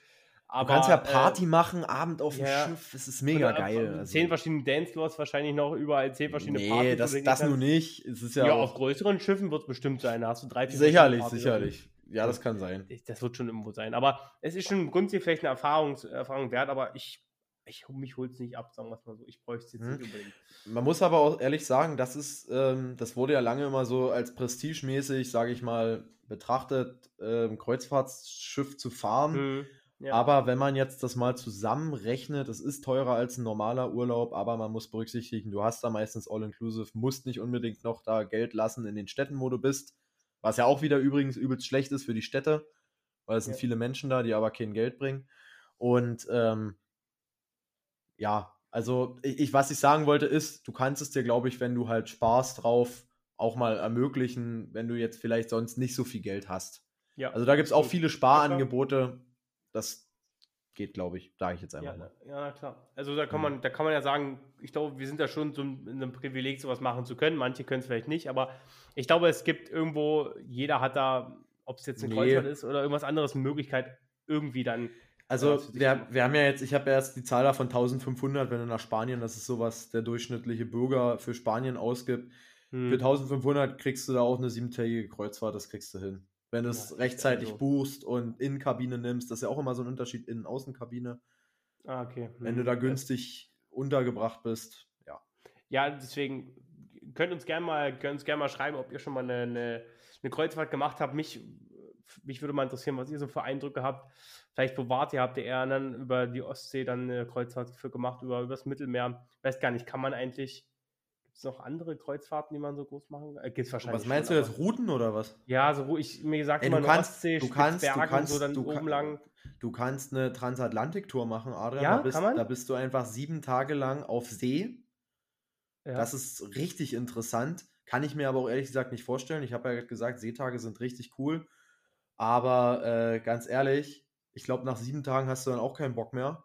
Aber, kannst ja äh, Party machen, Abend auf dem ja. Schiff, es ist mega geil. Also, Zehn verschiedene Dancefloors wahrscheinlich noch, überall zehn verschiedene nee, Partys. das, du das hingehen nur nicht. Es ist ja, Ja, auf größeren Schiffen wird es bestimmt sein. Da hast du drei, vier sicherlich, sicherlich. Ja, das kann sein. Das wird schon irgendwo sein. Aber es ist schon grundsätzlich vielleicht eine Erfahrung, Erfahrung wert, aber ich, ich mich holt es nicht ab, sagen wir es mal so. Ich bräuchte es jetzt Mhm. nicht unbedingt. Man muss aber auch ehrlich sagen, das ist, ähm, das wurde ja lange immer so als prestigemäßig, sage ich mal, betrachtet, ähm, Kreuzfahrtschiff zu fahren. Mhm. Ja. Aber wenn man jetzt das mal zusammenrechnet, es ist teurer als ein normaler Urlaub, aber man muss berücksichtigen, du hast da meistens All-Inclusive, musst nicht unbedingt noch da Geld lassen in den Städten, wo du bist. Was ja auch wieder übrigens übelst schlecht ist für die Städte, weil es sind Ja. viele Menschen da, die aber kein Geld bringen. Und ähm, ja, also ich, was ich sagen wollte ist, du kannst es dir, glaube ich, wenn du halt Spaß drauf auch mal ermöglichen, wenn du jetzt vielleicht sonst nicht so viel Geld hast. ja. Also da gibt es auch viele Sparangebote. Das geht, glaube ich, sage ich jetzt einfach ja, mal. ja, klar. Also da kann Mhm. man, da kann man ja sagen, ich glaube, wir sind da schon so in einem Privileg, sowas machen zu können. Manche können es vielleicht nicht, aber ich glaube, es gibt irgendwo, jeder hat da, ob es jetzt eine Nee. Kreuzfahrt ist oder irgendwas anderes, eine Möglichkeit, irgendwie dann. Also wir, wir haben ja jetzt, ich habe ja jetzt die Zahl da von 1500, wenn du nach Spanien, das ist sowas der durchschnittliche Bürger für Spanien ausgibt. Hm. Für 1500 kriegst du da auch eine siebentägige Kreuzfahrt, das kriegst du hin. Wenn du Ja, es ist rechtzeitig also- buchst und Innenkabine nimmst, das ist ja auch immer so ein Unterschied Innen-Außenkabine. Ah, okay. Wenn Hm. du da günstig untergebracht bist, ja. Ja, deswegen könnt uns gerne mal, könnt uns gerne mal schreiben, ob ihr schon mal eine, eine, eine Kreuzfahrt gemacht habt. Mich mich würde mal interessieren, was ihr so für Eindrücke habt. Vielleicht wo wart ihr? Habt ihr eher dann über die Ostsee dann eine Kreuzfahrt für gemacht, über das Mittelmeer? Weiß gar nicht, kann man eigentlich Gibt es noch andere Kreuzfahrten, die man so groß machen kann? Äh, gibt's wahrscheinlich Was meinst schon, du jetzt, Routen oder was? Ja, so ich mir gesagt Ey, du kannst- Ostsee, du kannst- du kannst- so dann du oben lang. Du kannst eine Transatlantik-Tour machen, Adrian. Ja, da, bist, kann man? da bist du einfach sieben Tage lang auf See. Ja. Das ist richtig interessant. Kann ich mir aber auch ehrlich gesagt nicht vorstellen. Ich habe ja gesagt, Seetage sind richtig cool. Aber äh, ganz ehrlich, ich glaube, nach sieben Tagen hast du dann auch keinen Bock mehr.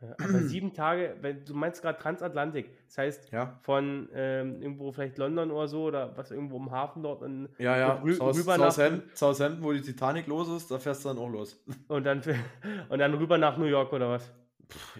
Ja, aber [clears throat] sieben Tage, wenn du meinst gerade Transatlantik, das heißt Ja, von ähm, irgendwo vielleicht London oder so oder was irgendwo im Hafen dort in, ja, ja. Rü- South, rüber nach- Southampton, Southampton, wo die Titanic los ist, da fährst du dann auch los. und dann und dann rüber nach New York oder was?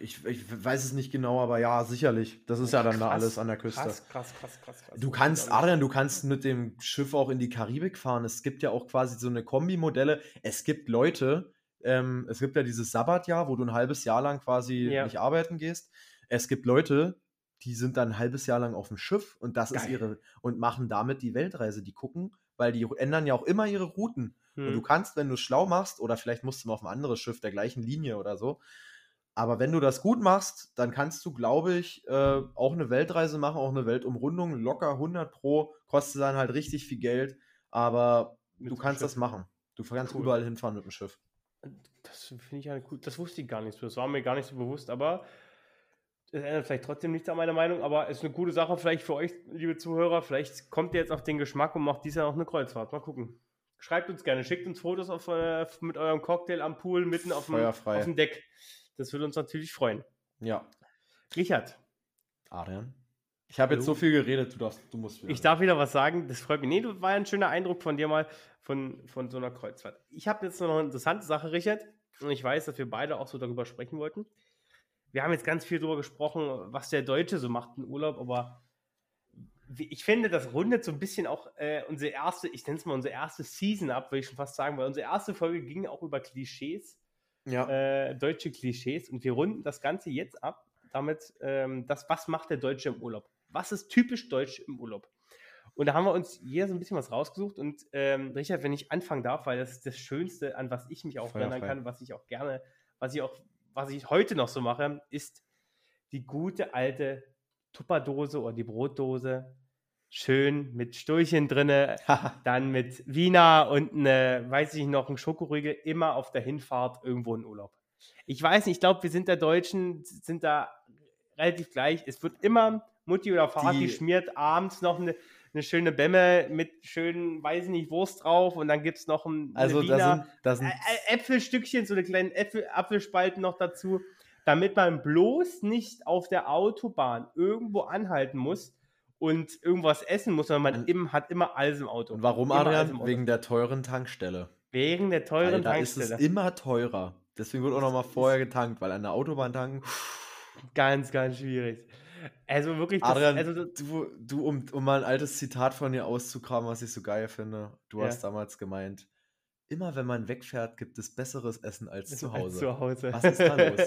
Ich, ich weiß es nicht genau, aber ja, sicherlich. Das ist ja dann da Krass, alles an der Küste. Krass, krass, krass, krass, krass. Du kannst, Adrian, du kannst mit dem Schiff auch in die Karibik fahren. Es gibt ja auch quasi so eine Kombimodelle. Es gibt Leute, ähm, es gibt ja dieses Sabbatjahr, wo du ein halbes Jahr lang quasi Ja. nicht arbeiten gehst. Es gibt Leute, die sind dann ein halbes Jahr lang auf dem Schiff und das ist Geil. ihre und machen damit die Weltreise. Die gucken, weil die ändern ja auch immer ihre Routen. Und Hm. du kannst, wenn du es schlau machst, oder vielleicht musst du mal auf ein anderes Schiff der gleichen Linie oder so. Aber wenn du das gut machst, dann kannst du, glaube ich, äh, auch eine Weltreise machen, auch eine Weltumrundung, locker 100 pro, kostet dann halt richtig viel Geld, aber Mit du kannst Schiff. das machen. Du kannst Cool. überall hinfahren mit dem Schiff. Das finde ich eine cool. Das wusste ich gar nicht so. Das war mir gar nicht so bewusst, aber es ändert vielleicht trotzdem nichts an meiner Meinung, aber es ist eine gute Sache vielleicht für euch, liebe Zuhörer. Vielleicht kommt ihr jetzt auf den Geschmack und macht dies Jahr noch eine Kreuzfahrt. Mal gucken. Schreibt uns gerne, schickt uns Fotos auf, äh, mit eurem Cocktail am Pool mitten auf dem, auf dem Deck. Das würde uns natürlich freuen. Ja. Richard, Adrian. Ich habe jetzt so viel geredet, du darfst, du musst wieder. ich darf wieder was sagen. Das freut mich. Nee, das war ein schöner Eindruck von dir mal von, von so einer Kreuzfahrt. Ich habe jetzt noch eine interessante Sache, Richard. Und ich weiß, dass wir beide auch so darüber sprechen wollten. Wir haben jetzt ganz viel darüber gesprochen, was der Deutsche so macht im Urlaub, aber ich finde, das rundet so ein bisschen auch äh, unsere erste, ich nenne es mal unsere erste Season ab, würde ich schon fast sagen, weil unsere erste Folge ging auch über Klischees Ja. äh, deutsche Klischees und wir runden das Ganze jetzt ab damit, ähm, das, was macht der Deutsche im Urlaub? Was ist typisch deutsch im Urlaub? Und da haben wir uns jeder so ein bisschen was rausgesucht und ähm, Richard, wenn ich anfangen darf, weil das ist das Schönste, an was ich mich auch Feuer erinnern frei. kann, was ich auch gerne, was ich auch, was ich heute noch so mache, ist die gute alte Tupperdose oder die Brotdose. Schön mit Stulchen drinne, [laughs] dann mit Wiener und eine, weiß ich noch, ein Schokoriegel immer auf der Hinfahrt irgendwo in Urlaub. Ich weiß nicht, ich glaube, wir sind der Deutschen, sind da relativ gleich. Es wird immer Mutti oder Vati Die- schmiert abends noch eine, eine schöne Bämme mit schönen, weiß ich nicht, Wurst drauf und dann gibt es noch ein eine also, da sind, da sind Ä- Ä- Äpfelstückchen, so eine kleinen Äpfel, Apfelspalten noch dazu, damit man bloß nicht auf der Autobahn irgendwo anhalten muss und irgendwas essen muss, sondern man Und- im, hat immer alles im Auto. Und warum, Immer Adrian? Wegen der teuren Tankstelle. Wegen der teuren Weil da ist Tankstelle. es immer teurer. Deswegen wird auch noch mal vorher getankt, weil an der Autobahn tanken. Ganz, ganz schwierig. Also wirklich, das, Adrian, also, du, du um, um mal ein altes Zitat von dir auszukramen, was ich so geil finde. Du Ja. hast damals gemeint, immer wenn man wegfährt, gibt es besseres Essen als zu Hause. zu Hause. Was ist da [laughs] los?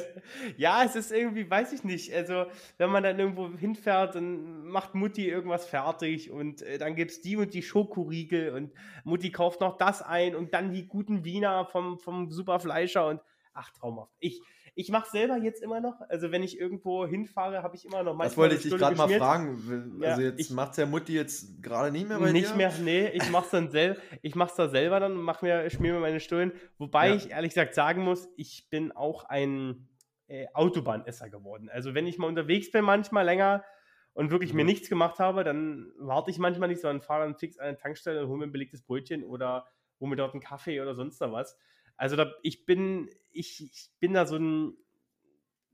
ja, es ist irgendwie, weiß ich nicht. Also, wenn man dann irgendwo hinfährt, dann macht Mutti irgendwas fertig und äh, dann gibt es die und die Schokoriegel und Mutti kauft noch das ein und dann die guten Wiener vom, vom Superfleischer und ach, traumhaft. Ich, ich mache selber jetzt immer noch, also wenn ich irgendwo hinfahre, habe ich immer noch Das manchmal wollte ich dich gerade mal fragen. Ja, Also jetzt ich- macht ja Mutti jetzt gerade nicht mehr bei Nicht dir. mehr, nee, ich mach's dann selber, ich mach's da selber dann und mach mir, schmier mir meine Stullen. Wobei Ja. ich ehrlich gesagt sagen muss, ich bin auch ein äh, Autobahnesser geworden. Also wenn ich mal unterwegs bin, manchmal länger und wirklich mir Mhm. nichts gemacht habe, dann warte ich manchmal nicht, sondern fahre dann fix an eine Tankstelle und hole mir ein belegtes Brötchen oder hole mir dort einen Kaffee oder sonst da was. Also da, ich bin, ich, ich bin da so ein,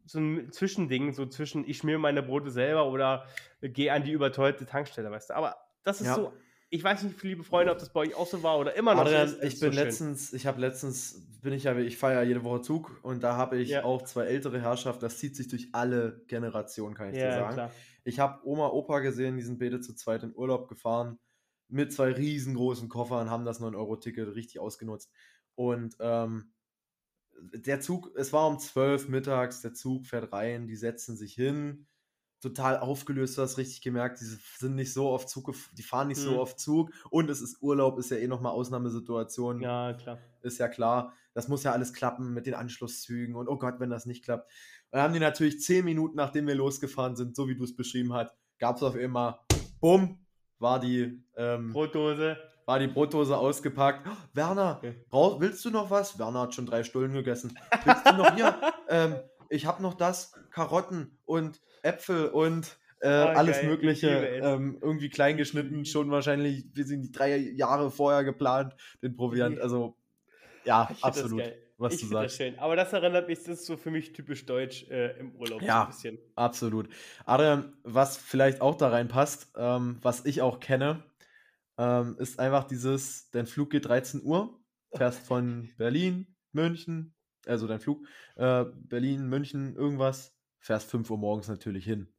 so ein Zwischending, so zwischen ich schmier meine Brote selber oder gehe an die überteuerte Tankstelle, weißt du. Aber das ist Ja. so, ich weiß nicht, liebe Freunde, ob das bei euch auch so war oder immer noch Adrian, so ich bin so letztens, ich habe letztens, bin ich ja, ich fahre ja jede Woche Zug und da habe ich Ja. auch zwei ältere Herrschaften, das zieht sich durch alle Generationen, kann ich dir Ja, sagen. klar. Ich habe Oma, Opa gesehen, die sind beide zu zweit in Urlaub gefahren mit zwei riesengroßen Koffern, haben das 9-Euro-Ticket richtig ausgenutzt. Und ähm, der Zug, es war um 12 mittags, der Zug fährt rein, die setzen sich hin. total aufgelöst, du hast richtig gemerkt, die sind nicht so oft Zug, die fahren nicht Hm. so oft Zug und es ist Urlaub, ist ja eh nochmal Ausnahmesituation, Ja, klar. ist ja klar. Das muss ja alles klappen mit den Anschlusszügen und oh Gott, wenn das nicht klappt. Und dann haben die natürlich zehn Minuten, nachdem wir losgefahren sind, so wie du es beschrieben hast, gab es auf einmal, bumm, war die, ähm, Brotdose. War die Brotdose ausgepackt. Oh, Werner, brauch, willst du noch was? Werner hat schon drei Stullen gegessen. Willst du noch hier? [laughs] ähm, ich habe noch das, Karotten und Äpfel und äh, Ah, alles geil, ich Mögliche. Ähm, irgendwie kleingeschnitten, schon wahrscheinlich, wir sind die drei Jahre vorher geplant, den Proviant. Also, ja, Ich absolut, was ich du finde das sagst. schön. Aber das erinnert mich, das ist so für mich typisch deutsch äh, im Urlaub. Ja. So ein bisschen. Absolut. Adrian, was vielleicht auch da reinpasst, ähm, was ich auch kenne, ähm, ist einfach dieses, dein Flug geht 13 Uhr, fährst [laughs] von Berlin, München, also dein Flug, äh, Berlin, München, irgendwas, fährst 5 Uhr morgens natürlich hin.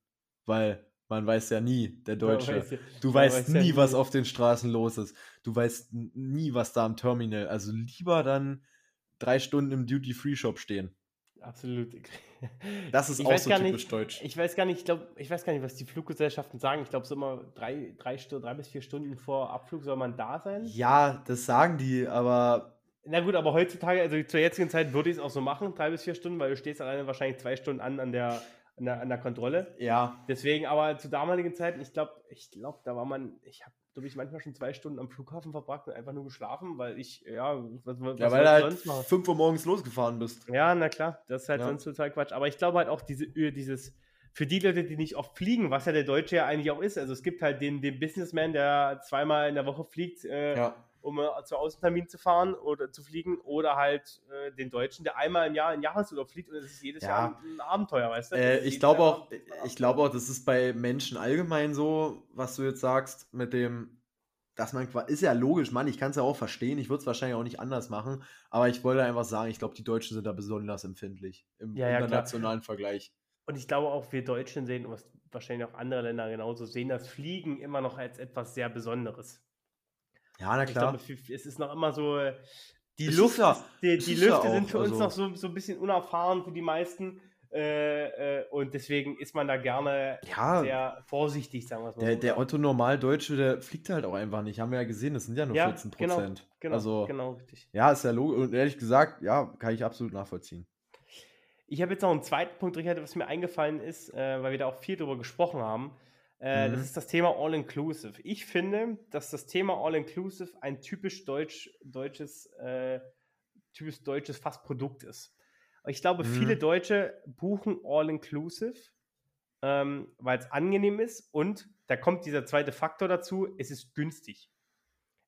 Weil man weiß ja nie, der Deutsche. Weiß ja- Du weißt weiß ja nie, was nie. auf den Straßen los ist. Du weißt nie, was da am Terminal. Also lieber dann drei Stunden im Duty-Free-Shop stehen. Absolut. Das ist Ich auch so typisch nicht, deutsch. Ich weiß gar nicht, ich glaube, ich weiß gar nicht, was die Fluggesellschaften sagen. Ich glaube, so immer drei, drei, drei bis vier Stunden vor Abflug soll man da sein. Ja, das sagen die, aber Na gut, aber heutzutage, also zur jetzigen Zeit würde ich es auch so machen, drei bis vier Stunden, weil du stehst alleine wahrscheinlich zwei Stunden an an der, an der, an der Kontrolle. ja, Deswegen, aber zu damaligen Zeiten, ich glaube, ich glaube, da war man, ich habe, glaube ich, manchmal schon zwei Stunden am Flughafen verbracht und einfach nur geschlafen, weil ich, ja, was, was ja weil ich du halt sonst machen? 5 Uhr morgens losgefahren bist. Ja, na klar, das ist halt Ja. sonst total Quatsch. Aber ich glaube halt auch diese, Ö- dieses, für die Leute, die nicht oft fliegen, was ja der Deutsche ja eigentlich auch ist. Also es gibt halt den, den Businessman, der zweimal in der Woche fliegt, äh, Ja. Um äh, zu Außentermin zu fahren oder zu fliegen, oder halt äh, den Deutschen, der einmal im Jahr in Jahresurlaub fliegt und es ist jedes Ja. Jahr ein, Abenteuer, weißt du? Äh, ich glaube auch, ich glaube auch, das ist bei Menschen allgemein so, was du jetzt sagst, mit dem, dass man ist ja logisch, Mann, ich kann es ja auch verstehen, ich würde es wahrscheinlich auch nicht anders machen, aber ich wollte einfach sagen, ich glaube, die Deutschen sind da besonders empfindlich im Ja, ja, klar. internationalen Vergleich. Und ich glaube auch, wir Deutschen sehen, und was wahrscheinlich auch andere Länder genauso sehen, das Fliegen immer noch als etwas sehr Besonderes. Ja, na klar. glaube, es ist noch immer so, äh, die Es Luft, ja- die, die ist ja Lüfte sind für uns also- noch so, so ein bisschen unerfahren für die meisten. Äh, äh, und deswegen ist man da gerne Ja, sehr vorsichtig, sagen wir es mal der, so. der Otto Normaldeutsche, der fliegt halt auch einfach nicht. Haben wir ja gesehen, das sind ja nur Ja, 14 genau, Prozent. genau, also, genau, richtig. ja, ist ja logisch. Und ehrlich gesagt, ja, kann ich absolut nachvollziehen. Ich habe jetzt noch einen zweiten Punkt, Richard, was mir eingefallen ist, äh, weil wir da auch viel drüber gesprochen haben. Äh, Mhm. Das ist das Thema All-Inclusive. Ich finde, dass das Thema All-Inclusive ein typisch deutsch, deutsches, äh, typisch deutsches fast Produkt ist. Ich glaube, Mhm. viele Deutsche buchen All-Inclusive, ähm, weil es angenehm ist und da kommt dieser zweite Faktor dazu, es ist günstig.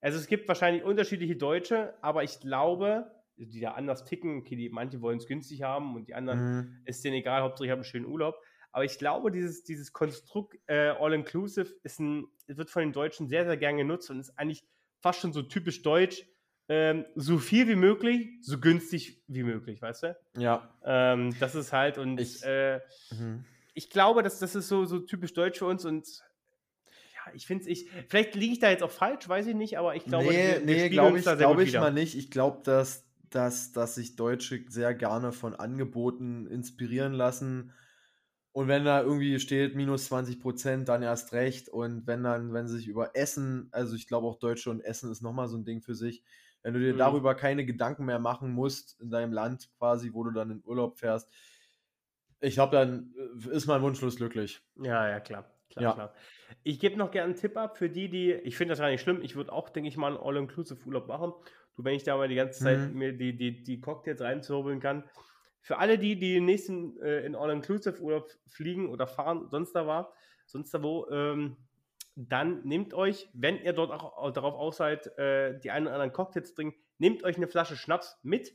Also es gibt wahrscheinlich unterschiedliche Deutsche, aber ich glaube, die da anders ticken, okay, die, manche wollen es günstig haben und die anderen Mhm. ist denen egal, Hauptsache ich habe einen schönen Urlaub. Aber ich glaube, dieses, dieses Konstrukt äh, All-Inclusive ist ein, wird von den Deutschen sehr, sehr gern genutzt und ist eigentlich fast schon so typisch deutsch. Ähm, so viel wie möglich, so günstig wie möglich, weißt du? Ja. Ähm, das ist halt und Ich- äh, Mhm. ich glaube, dass das ist so, so typisch deutsch für uns und ja, ich finde es, ich, vielleicht liege ich da jetzt auch falsch, weiß ich nicht, aber ich glaube, nee, wir- wir nee, glaube ich, da sehr glaub gut ich wieder. mal nicht. Ich glaube, dass, dass, dass sich Deutsche sehr gerne von Angeboten inspirieren lassen. Und wenn da irgendwie steht minus 20 Prozent, dann erst recht. Und wenn dann, wenn sie sich über Essen, also ich glaube auch Deutsche und Essen ist nochmal so ein Ding für sich. Wenn du dir Mhm. darüber keine Gedanken mehr machen musst in deinem Land quasi, wo du dann in Urlaub fährst, ich glaube, dann äh, ist man wunschlos glücklich. Ja, ja, klar. klar, Ja. klar. Ich gebe noch gerne einen Tipp ab für die, die, ich finde das gar nicht schlimm, ich würde auch, denke ich mal, einen All-Inclusive-Urlaub machen. Du, wenn ich da mal die ganze Zeit Mhm. mir die, die, die Cocktails reinzurbeln kann. Für alle die, die den nächsten äh, in All-Inclusive-Urlaub fliegen oder fahren, sonst da war, sonst da wo, ähm, dann nehmt euch, wenn ihr dort auch, darauf aus seid, äh, die einen oder anderen Cocktails trinken, nehmt euch eine Flasche Schnaps mit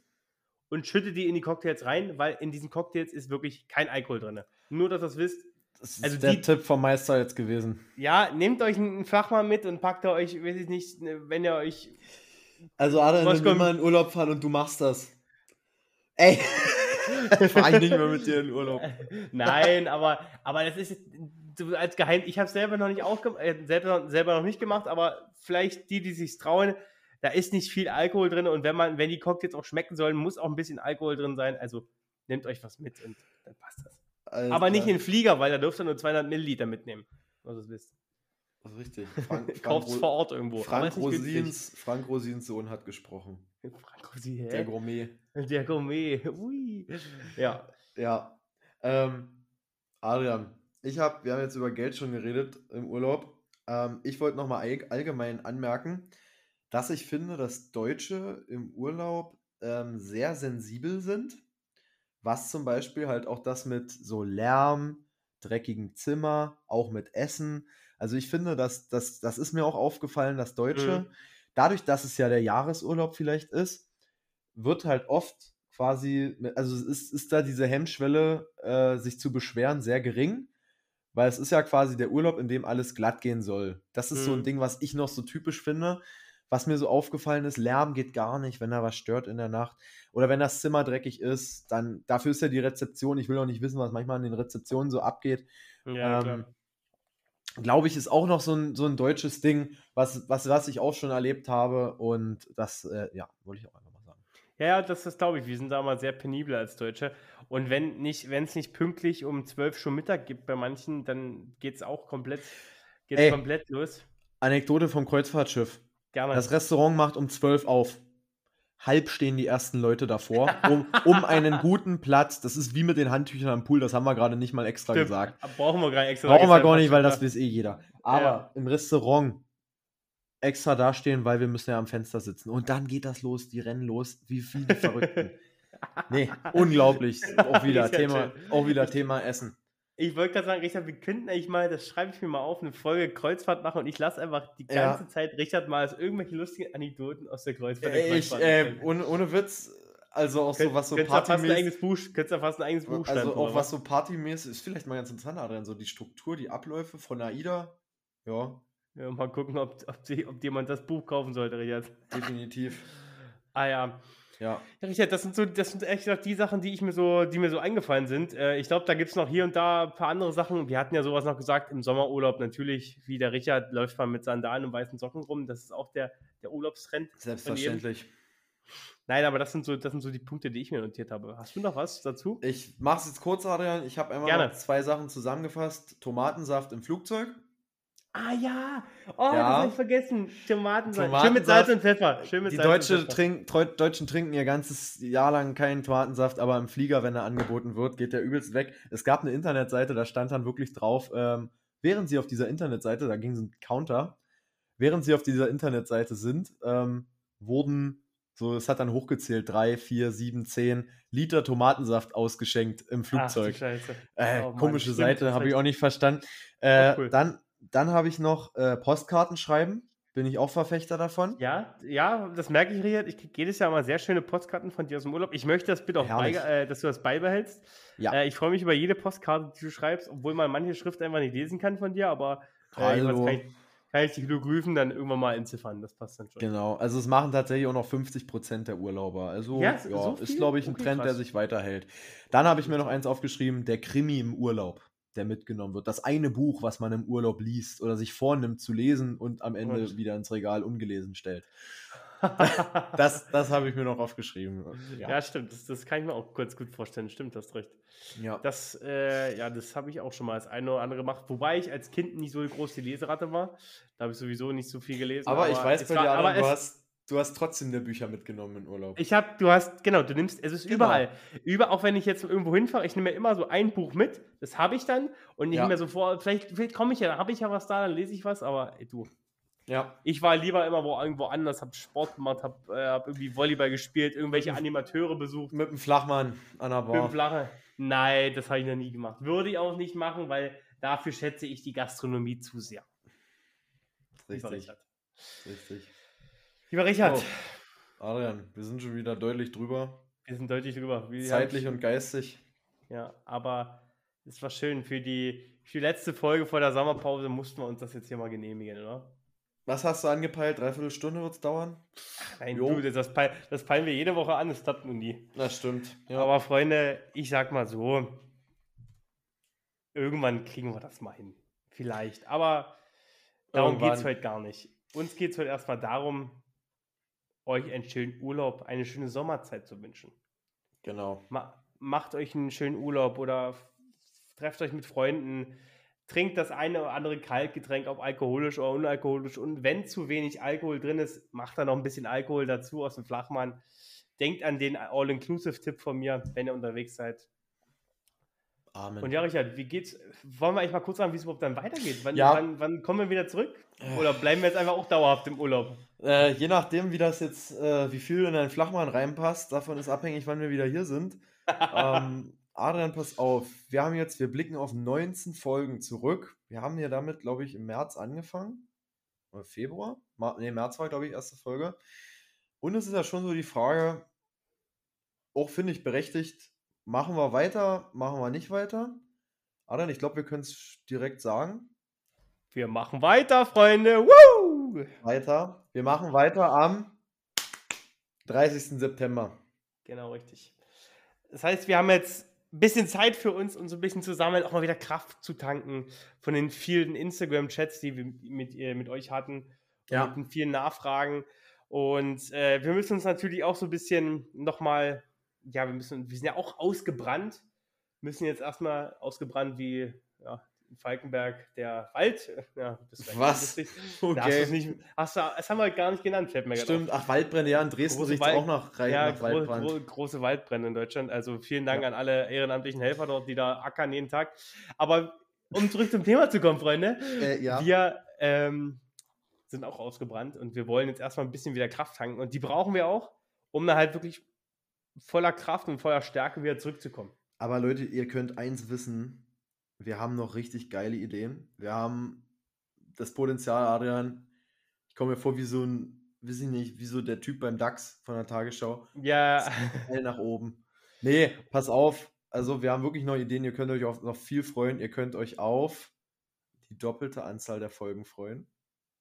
und schüttet die in die Cocktails rein, weil in diesen Cocktails ist wirklich kein Alkohol drin. Nur, dass ihr das wisst, Das ist Also der die- Tipp vom Meister jetzt gewesen. ja, nehmt euch einen Flachmann mit und packt euch, weiß ich nicht, ne, wenn ihr euch. Also Was wenn wir mal in Urlaub fahren und du machst das. Ey, ich fahre nicht mehr mit dir in Urlaub. Nein, aber, aber das ist so als Geheim. Ich habe es selber noch nicht aufgemacht, äh, selber, selber noch nicht gemacht, aber vielleicht die, die sich trauen, da ist nicht viel Alkohol drin und wenn man, wenn die Cocktails auch schmecken sollen, muss auch ein bisschen Alkohol drin sein. Also nehmt euch was mit und dann passt das. Alter. Aber nicht in den Flieger, weil da dürft ihr nur 200 Milliliter mitnehmen. Was ihr wisst. Das ist richtig. [laughs] Frank, Frank, Kauft es vor Ort irgendwo. Frank. Rosins, Frank Rosins Sohn hat gesprochen. Frank Rosin? Der Gourmet. [laughs] Der Gourmet. Ui. Ja. Ja. Ähm, Adrian, ich habe, wir haben jetzt über Geld schon geredet im Urlaub. Ähm, ich wollte nochmal all, allgemein anmerken, dass ich finde, dass Deutsche im Urlaub ähm, sehr sensibel sind, was zum Beispiel halt auch das mit so Lärm, dreckigen Zimmer, auch mit Essen. Also ich finde, dass, dass, das ist mir auch aufgefallen, dass Deutsche, Mhm. dadurch, dass es ja der Jahresurlaub vielleicht ist, wird halt oft quasi, also es ist, ist da diese Hemmschwelle, äh, sich zu beschweren, sehr gering, weil es ist ja quasi der Urlaub, in dem alles glatt gehen soll. Das ist so ein Mhm. Ding, was ich noch so typisch finde. Was mir so aufgefallen ist, Lärm geht gar nicht, wenn da was stört in der Nacht. Oder wenn das Zimmer dreckig ist, dann dafür ist ja die Rezeption. Ich will auch nicht wissen, was manchmal an den Rezeptionen so abgeht. Ja, Ähm. Glaube ich, ist auch noch so ein, so ein deutsches Ding, was, was, was ich auch schon erlebt habe. Und das, äh, ja, wollte ich auch. Ja, ja, das ist, glaube ich. Wir sind da mal sehr penibel als Deutsche. Und wenn nicht, wenn es nicht pünktlich um 12 schon Mittag gibt bei manchen, dann geht es auch komplett, geht's Ey. komplett los. Anekdote vom Kreuzfahrtschiff. Gerne. Das Restaurant macht um 12 auf. Halb stehen die ersten Leute davor, um, um einen guten Platz. Das ist wie mit den Handtüchern am Pool, das haben wir gerade nicht mal extra Stimmt. gesagt. Brauchen wir gar nicht extra. Brauchen wir gar nicht, weil das weiß eh jeder. Aber Ja. im Restaurant extra dastehen, weil wir müssen ja am Fenster sitzen. Und dann geht das los, die rennen los, wie viele Verrückten. Nee, [laughs] unglaublich. Auch wieder, ja Thema, schön. auch wieder Thema Essen. Ich wollte gerade sagen, Richard, wir könnten eigentlich mal, das schreibe ich mir mal auf, eine Folge Kreuzfahrt machen und ich lasse einfach die Ja. ganze Zeit Richard mal irgendwelche lustigen Anekdoten aus der Kreuzfahrt. Ey, ich, äh, ohne, ohne Witz, also auch so was so partymäßig. könntest du fast ein eigenes Buch schreiben. Also auch was so partymäßig ist, vielleicht mal ganz interessant, Adrian, so die Struktur, die Abläufe von AIDA. Ja, Ja, mal gucken, ob, ob, die, ob jemand das Buch kaufen sollte, Richard. definitiv. [laughs] Ah ja. Ja. Ja, Richard, das sind so, das sind echt gesagt die Sachen, die ich mir so, die mir so eingefallen sind. Äh, ich glaube, da gibt es noch hier und da ein paar andere Sachen. Wir hatten ja sowas noch gesagt im Sommerurlaub. Natürlich, wie der Richard, läuft man mit Sandalen und weißen Socken rum. Das ist auch der, der Urlaubstrend. Selbstverständlich. Nein, aber das sind, so, das sind so die Punkte, die ich mir notiert habe. Hast du noch was dazu? Ich mache es jetzt kurz, Adrian. Ich habe einmal noch zwei Sachen zusammengefasst. Tomatensaft im Flugzeug. Ah ja! Oh, Ja. das habe ich vergessen. Tomatensaft. Schön mit Salz und Pfeffer. Schön mit Die Salz und Deutsche Pfeffer. trink, Treu- Deutschen trinken ihr ganzes Jahr lang keinen Tomatensaft, aber im Flieger, wenn er angeboten wird, geht der übelst weg. Es gab eine Internetseite, da stand dann wirklich drauf, ähm, während sie auf dieser Internetseite, da ging so ein Counter, während sie auf dieser Internetseite sind, ähm, wurden, so, es hat dann hochgezählt, drei, vier, sieben, zehn Liter Tomatensaft ausgeschenkt im Ach, Flugzeug. Scheiße. Äh, Oh Mann, komische stimmt, Seite, habe ich auch nicht verstanden. Äh, cool. Dann, dann habe ich noch äh, Postkarten schreiben. Bin ich auch Verfechter davon. Ja, ja, das merke ich, Richard. Ich kriege jedes Jahr mal sehr schöne Postkarten von dir aus dem Urlaub. Ich möchte das bitte auch, äh, dass du das beibehältst. Ja. Äh, ich freue mich über jede Postkarte, die du schreibst, obwohl man manche Schrift einfach nicht lesen kann von dir, aber äh, kann, ich, kann ich die Hieroglyphen dann irgendwann mal entziffern. Das passt dann schon. Genau, also es machen tatsächlich auch noch 50% der Urlauber. Also Ja, so- ist, glaube ich, ein Okay, Trend, der krass. sich weiterhält. Dann habe ich mir noch eins aufgeschrieben, der Krimi im Urlaub, der mitgenommen wird. Das eine Buch, was man im Urlaub liest oder sich vornimmt zu lesen und am Ende Und- wieder ins Regal ungelesen stellt. [laughs] Das, das habe ich mir noch aufgeschrieben. ja. stimmt. Das, das kann ich mir auch kurz gut vorstellen. Stimmt, hast recht. ja. Das, äh, ja, das habe ich auch schon mal als eine oder andere gemacht. Wobei ich als Kind nicht so groß die Leseratte war. Da habe ich sowieso nicht so viel gelesen. Aber, ich weiß bei dir, aber du, hast, du hast trotzdem der Bücher mitgenommen in Urlaub. Ich habe, du hast, genau, du nimmst, es ist Genau. überall. Über, auch wenn ich jetzt irgendwo hinfahre, ich nehme immer so ein Buch mit, das habe ich dann und ich Ja. nehme mir so vor, vielleicht, vielleicht komme ich ja, dann habe ich ja was da, dann lese ich was, aber ey, du, ja. ich war lieber immer wo, irgendwo anders, habe Sport gemacht, habe äh, hab irgendwie Volleyball gespielt, irgendwelche. Animateure besucht, Mit dem Flachmann an der Bar. fünf Lache. Nein, das habe ich noch nie gemacht. Würde ich auch nicht machen, weil dafür schätze ich die Gastronomie zu sehr. Richtig, richtig. Lieber Richard, Oh, Adrian, wir sind schon wieder deutlich drüber. wir sind deutlich drüber. Wir Zeitlich und geistig. Ja, aber es war schön. Für die, für die letzte Folge vor der Sommerpause mussten wir uns das jetzt hier mal genehmigen, oder? Was hast du angepeilt? Dreiviertel Stunde wird es dauern? Nein, Jo. du, das, peil, das peilen wir jede Woche an, das klappt nun nie. Das stimmt. Ja. Aber Freunde, ich sag mal so, irgendwann kriegen wir das mal hin. Vielleicht. Aber darum geht es heute gar nicht. Uns geht es heute erstmal darum, euch einen schönen Urlaub, eine schöne Sommerzeit zu wünschen. genau. Ma macht euch einen schönen Urlaub oder trefft euch mit Freunden, trinkt das eine oder andere Kaltgetränk, ob alkoholisch oder unalkoholisch. Und wenn zu wenig Alkohol drin ist, macht da noch ein bisschen Alkohol dazu aus dem Flachmann. Denkt an den All-Inclusive-Tipp von mir, wenn ihr unterwegs seid. Amen. Und ja, Richard, wie geht's? Wollen wir eigentlich mal kurz sagen, wie es überhaupt dann weitergeht? Wann, Ja. wann, wann kommen wir wieder zurück? Oder bleiben wir jetzt einfach auch dauerhaft im Urlaub? Äh, je nachdem, wie das jetzt, äh, wie viel in einen Flachmann reinpasst, davon ist abhängig, wann wir wieder hier sind. [laughs] ähm, Adrian, pass auf. Wir haben jetzt, wir blicken auf 19 Folgen zurück. Wir haben hier damit, glaube ich, im März angefangen. Oder Februar? Ma ne, März war, glaube ich, erste Folge. Und es ist ja schon so die Frage, auch finde ich berechtigt, machen wir weiter, machen wir nicht weiter? Adrian, ich glaube, wir können es direkt sagen. Wir machen weiter, Freunde. Woo! Weiter. Wir machen weiter am 30. September. Genau, richtig. Das heißt, wir haben jetzt ein bisschen Zeit für uns, um so ein bisschen zu sammeln, auch mal wieder Kraft zu tanken von den vielen Instagram-Chats, die wir mit, äh, mit euch hatten. Ja. Mit den vielen Nachfragen. Und äh, wir müssen uns natürlich auch so ein bisschen nochmal, ja, wir müssen, wir sind ja auch ausgebrannt, müssen jetzt erstmal ausgebrannt wie ja, in Falkenberg der Wald. Ja, Was? lustig. Da hast du es Okay. nicht, hast du, das haben wir gar nicht genannt, fällt mir. Stimmt, ach, Waldbrände, ja, in Dresden riecht Wald- auch nach, rein Ja, nach Waldbrand. gro große Waldbrände in Deutschland. Also vielen Dank Ja. an alle ehrenamtlichen Helfer dort, die da ackern jeden Tag. Aber um zurück zum Thema zu kommen, Freunde, Äh, ja. wir ähm, sind auch ausgebrannt und wir wollen jetzt erstmal ein bisschen wieder Kraft tanken. Und die brauchen wir auch, um da halt wirklich voller Kraft und voller Stärke wieder zurückzukommen. Aber Leute, ihr könnt eins wissen, wir haben noch richtig geile Ideen. Wir haben das Potenzial, Adrian. Ich komme mir vor wie so ein, weiß ich nicht, wie so der Typ beim DAX von der Tagesschau. Ja, Hell nach oben. Nee, pass auf. Also, wir haben wirklich noch Ideen. Ihr könnt euch auf noch viel freuen. Ihr könnt euch auf die doppelte Anzahl der Folgen freuen.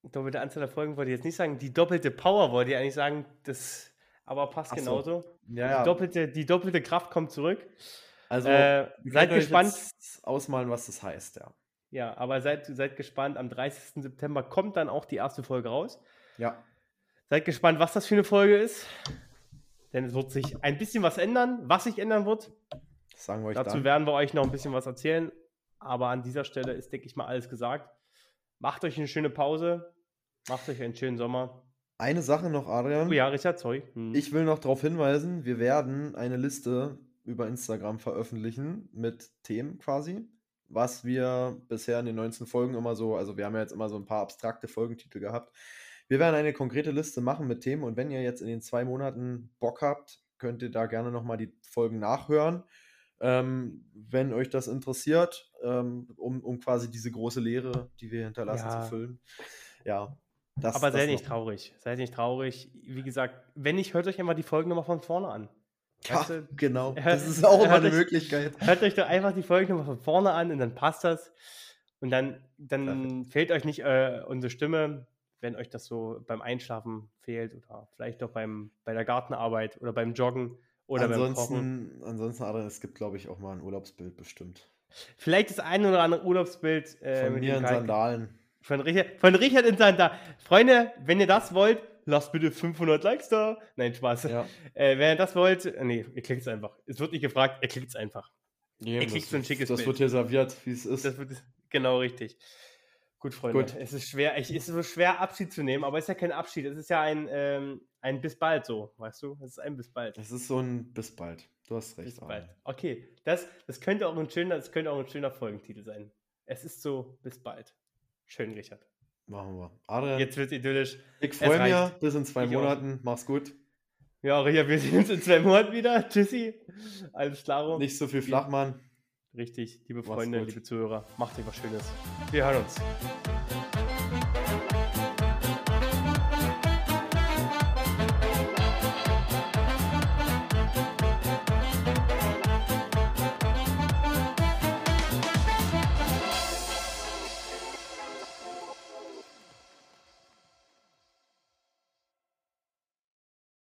doppelte Anzahl der Folgen wollte ich jetzt nicht sagen. Die doppelte Power wollte ich eigentlich sagen. Das aber passt so. genauso. Ja, Die, ja. doppelte, die doppelte Kraft kommt zurück. Also, äh, seid gespannt. jetzt ausmalen, was das heißt, ja. Ja, aber seid, seid gespannt. Am 30. September kommt dann auch die erste Folge raus. Ja. Seid gespannt, was das für eine Folge ist. Denn es wird sich ein bisschen was ändern. Was sich ändern wird, Das sagen wir euch dazu dann. werden wir euch noch ein bisschen was erzählen. Aber an dieser Stelle ist, denke ich mal, alles gesagt. Macht euch eine schöne Pause. Macht euch einen schönen Sommer. Eine Sache noch, Adrian. Oh ja, Richard, sorry. Hm. Ich will noch darauf hinweisen, wir werden eine Liste über Instagram veröffentlichen mit Themen quasi, was wir bisher in den 19 Folgen immer so, also wir haben ja jetzt immer so ein paar abstrakte Folgentitel gehabt. Wir werden eine konkrete Liste machen mit Themen und wenn ihr jetzt in den zwei Monaten Bock habt, könnt ihr da gerne nochmal die Folgen nachhören. Ähm, wenn euch das interessiert, ähm, um, um quasi diese große Leere, die wir hinterlassen, Ja. zu füllen. Ja, das aber seid nicht traurig. Seid nicht traurig. Wie gesagt, wenn nicht, hört euch einfach die Folgen nochmal von vorne an. Ja, Weißt du, genau. hört- [laughs] Das ist auch immer eine euch- Möglichkeit. Hört euch doch einfach die Folge nochmal von vorne an und dann passt das. Und dann, dann fehlt euch nicht äh, unsere Stimme, wenn euch das so beim Einschlafen fehlt oder vielleicht doch beim, bei der Gartenarbeit oder beim Joggen oder beim Kochen. ansonsten, ansonsten, Adrian, es gibt, glaube ich, auch mal ein Urlaubsbild bestimmt. Vielleicht das ein oder andere Urlaubsbild äh, Von mir in Sandalen. Von Richard, von Richard in Sandalen. Freunde, wenn ihr das wollt, lasst bitte 500 Likes da. Nein, Spaß. Ja. Äh, wenn ihr das wollt, nee, ihr klickt es einfach. Es wird nicht gefragt, ihr klickt es einfach. Nee, kriegst so ein schickes das Bild. wird hier serviert, wie es ist. Das wird genau richtig. Gut, Freunde. Gut. Es ist schwer, ich, es ist so schwer, Abschied zu nehmen, aber es ist ja kein Abschied. Es ist ja ein, ähm, ein bis bald so, weißt du? Es ist ein bis bald. Es ist so ein bis bald. Du hast recht. Bis bald. Okay, das, das könnte auch ein schöner, das könnte auch ein schöner Folgentitel sein. Es ist so bis bald. Schön, Richard. Machen wir. Adrian, Jetzt wird idyllisch. ich freue mich. reicht. Bis in zwei Ich auch. Monaten. Mach's gut. Ja, Richard, wir sehen uns in zwei Monaten wieder. [laughs] Tschüssi. Alles klar. Nicht so viel Flachmann. Richtig, liebe Freunde, liebe Zuhörer, macht euch was Schönes. Wir hören uns.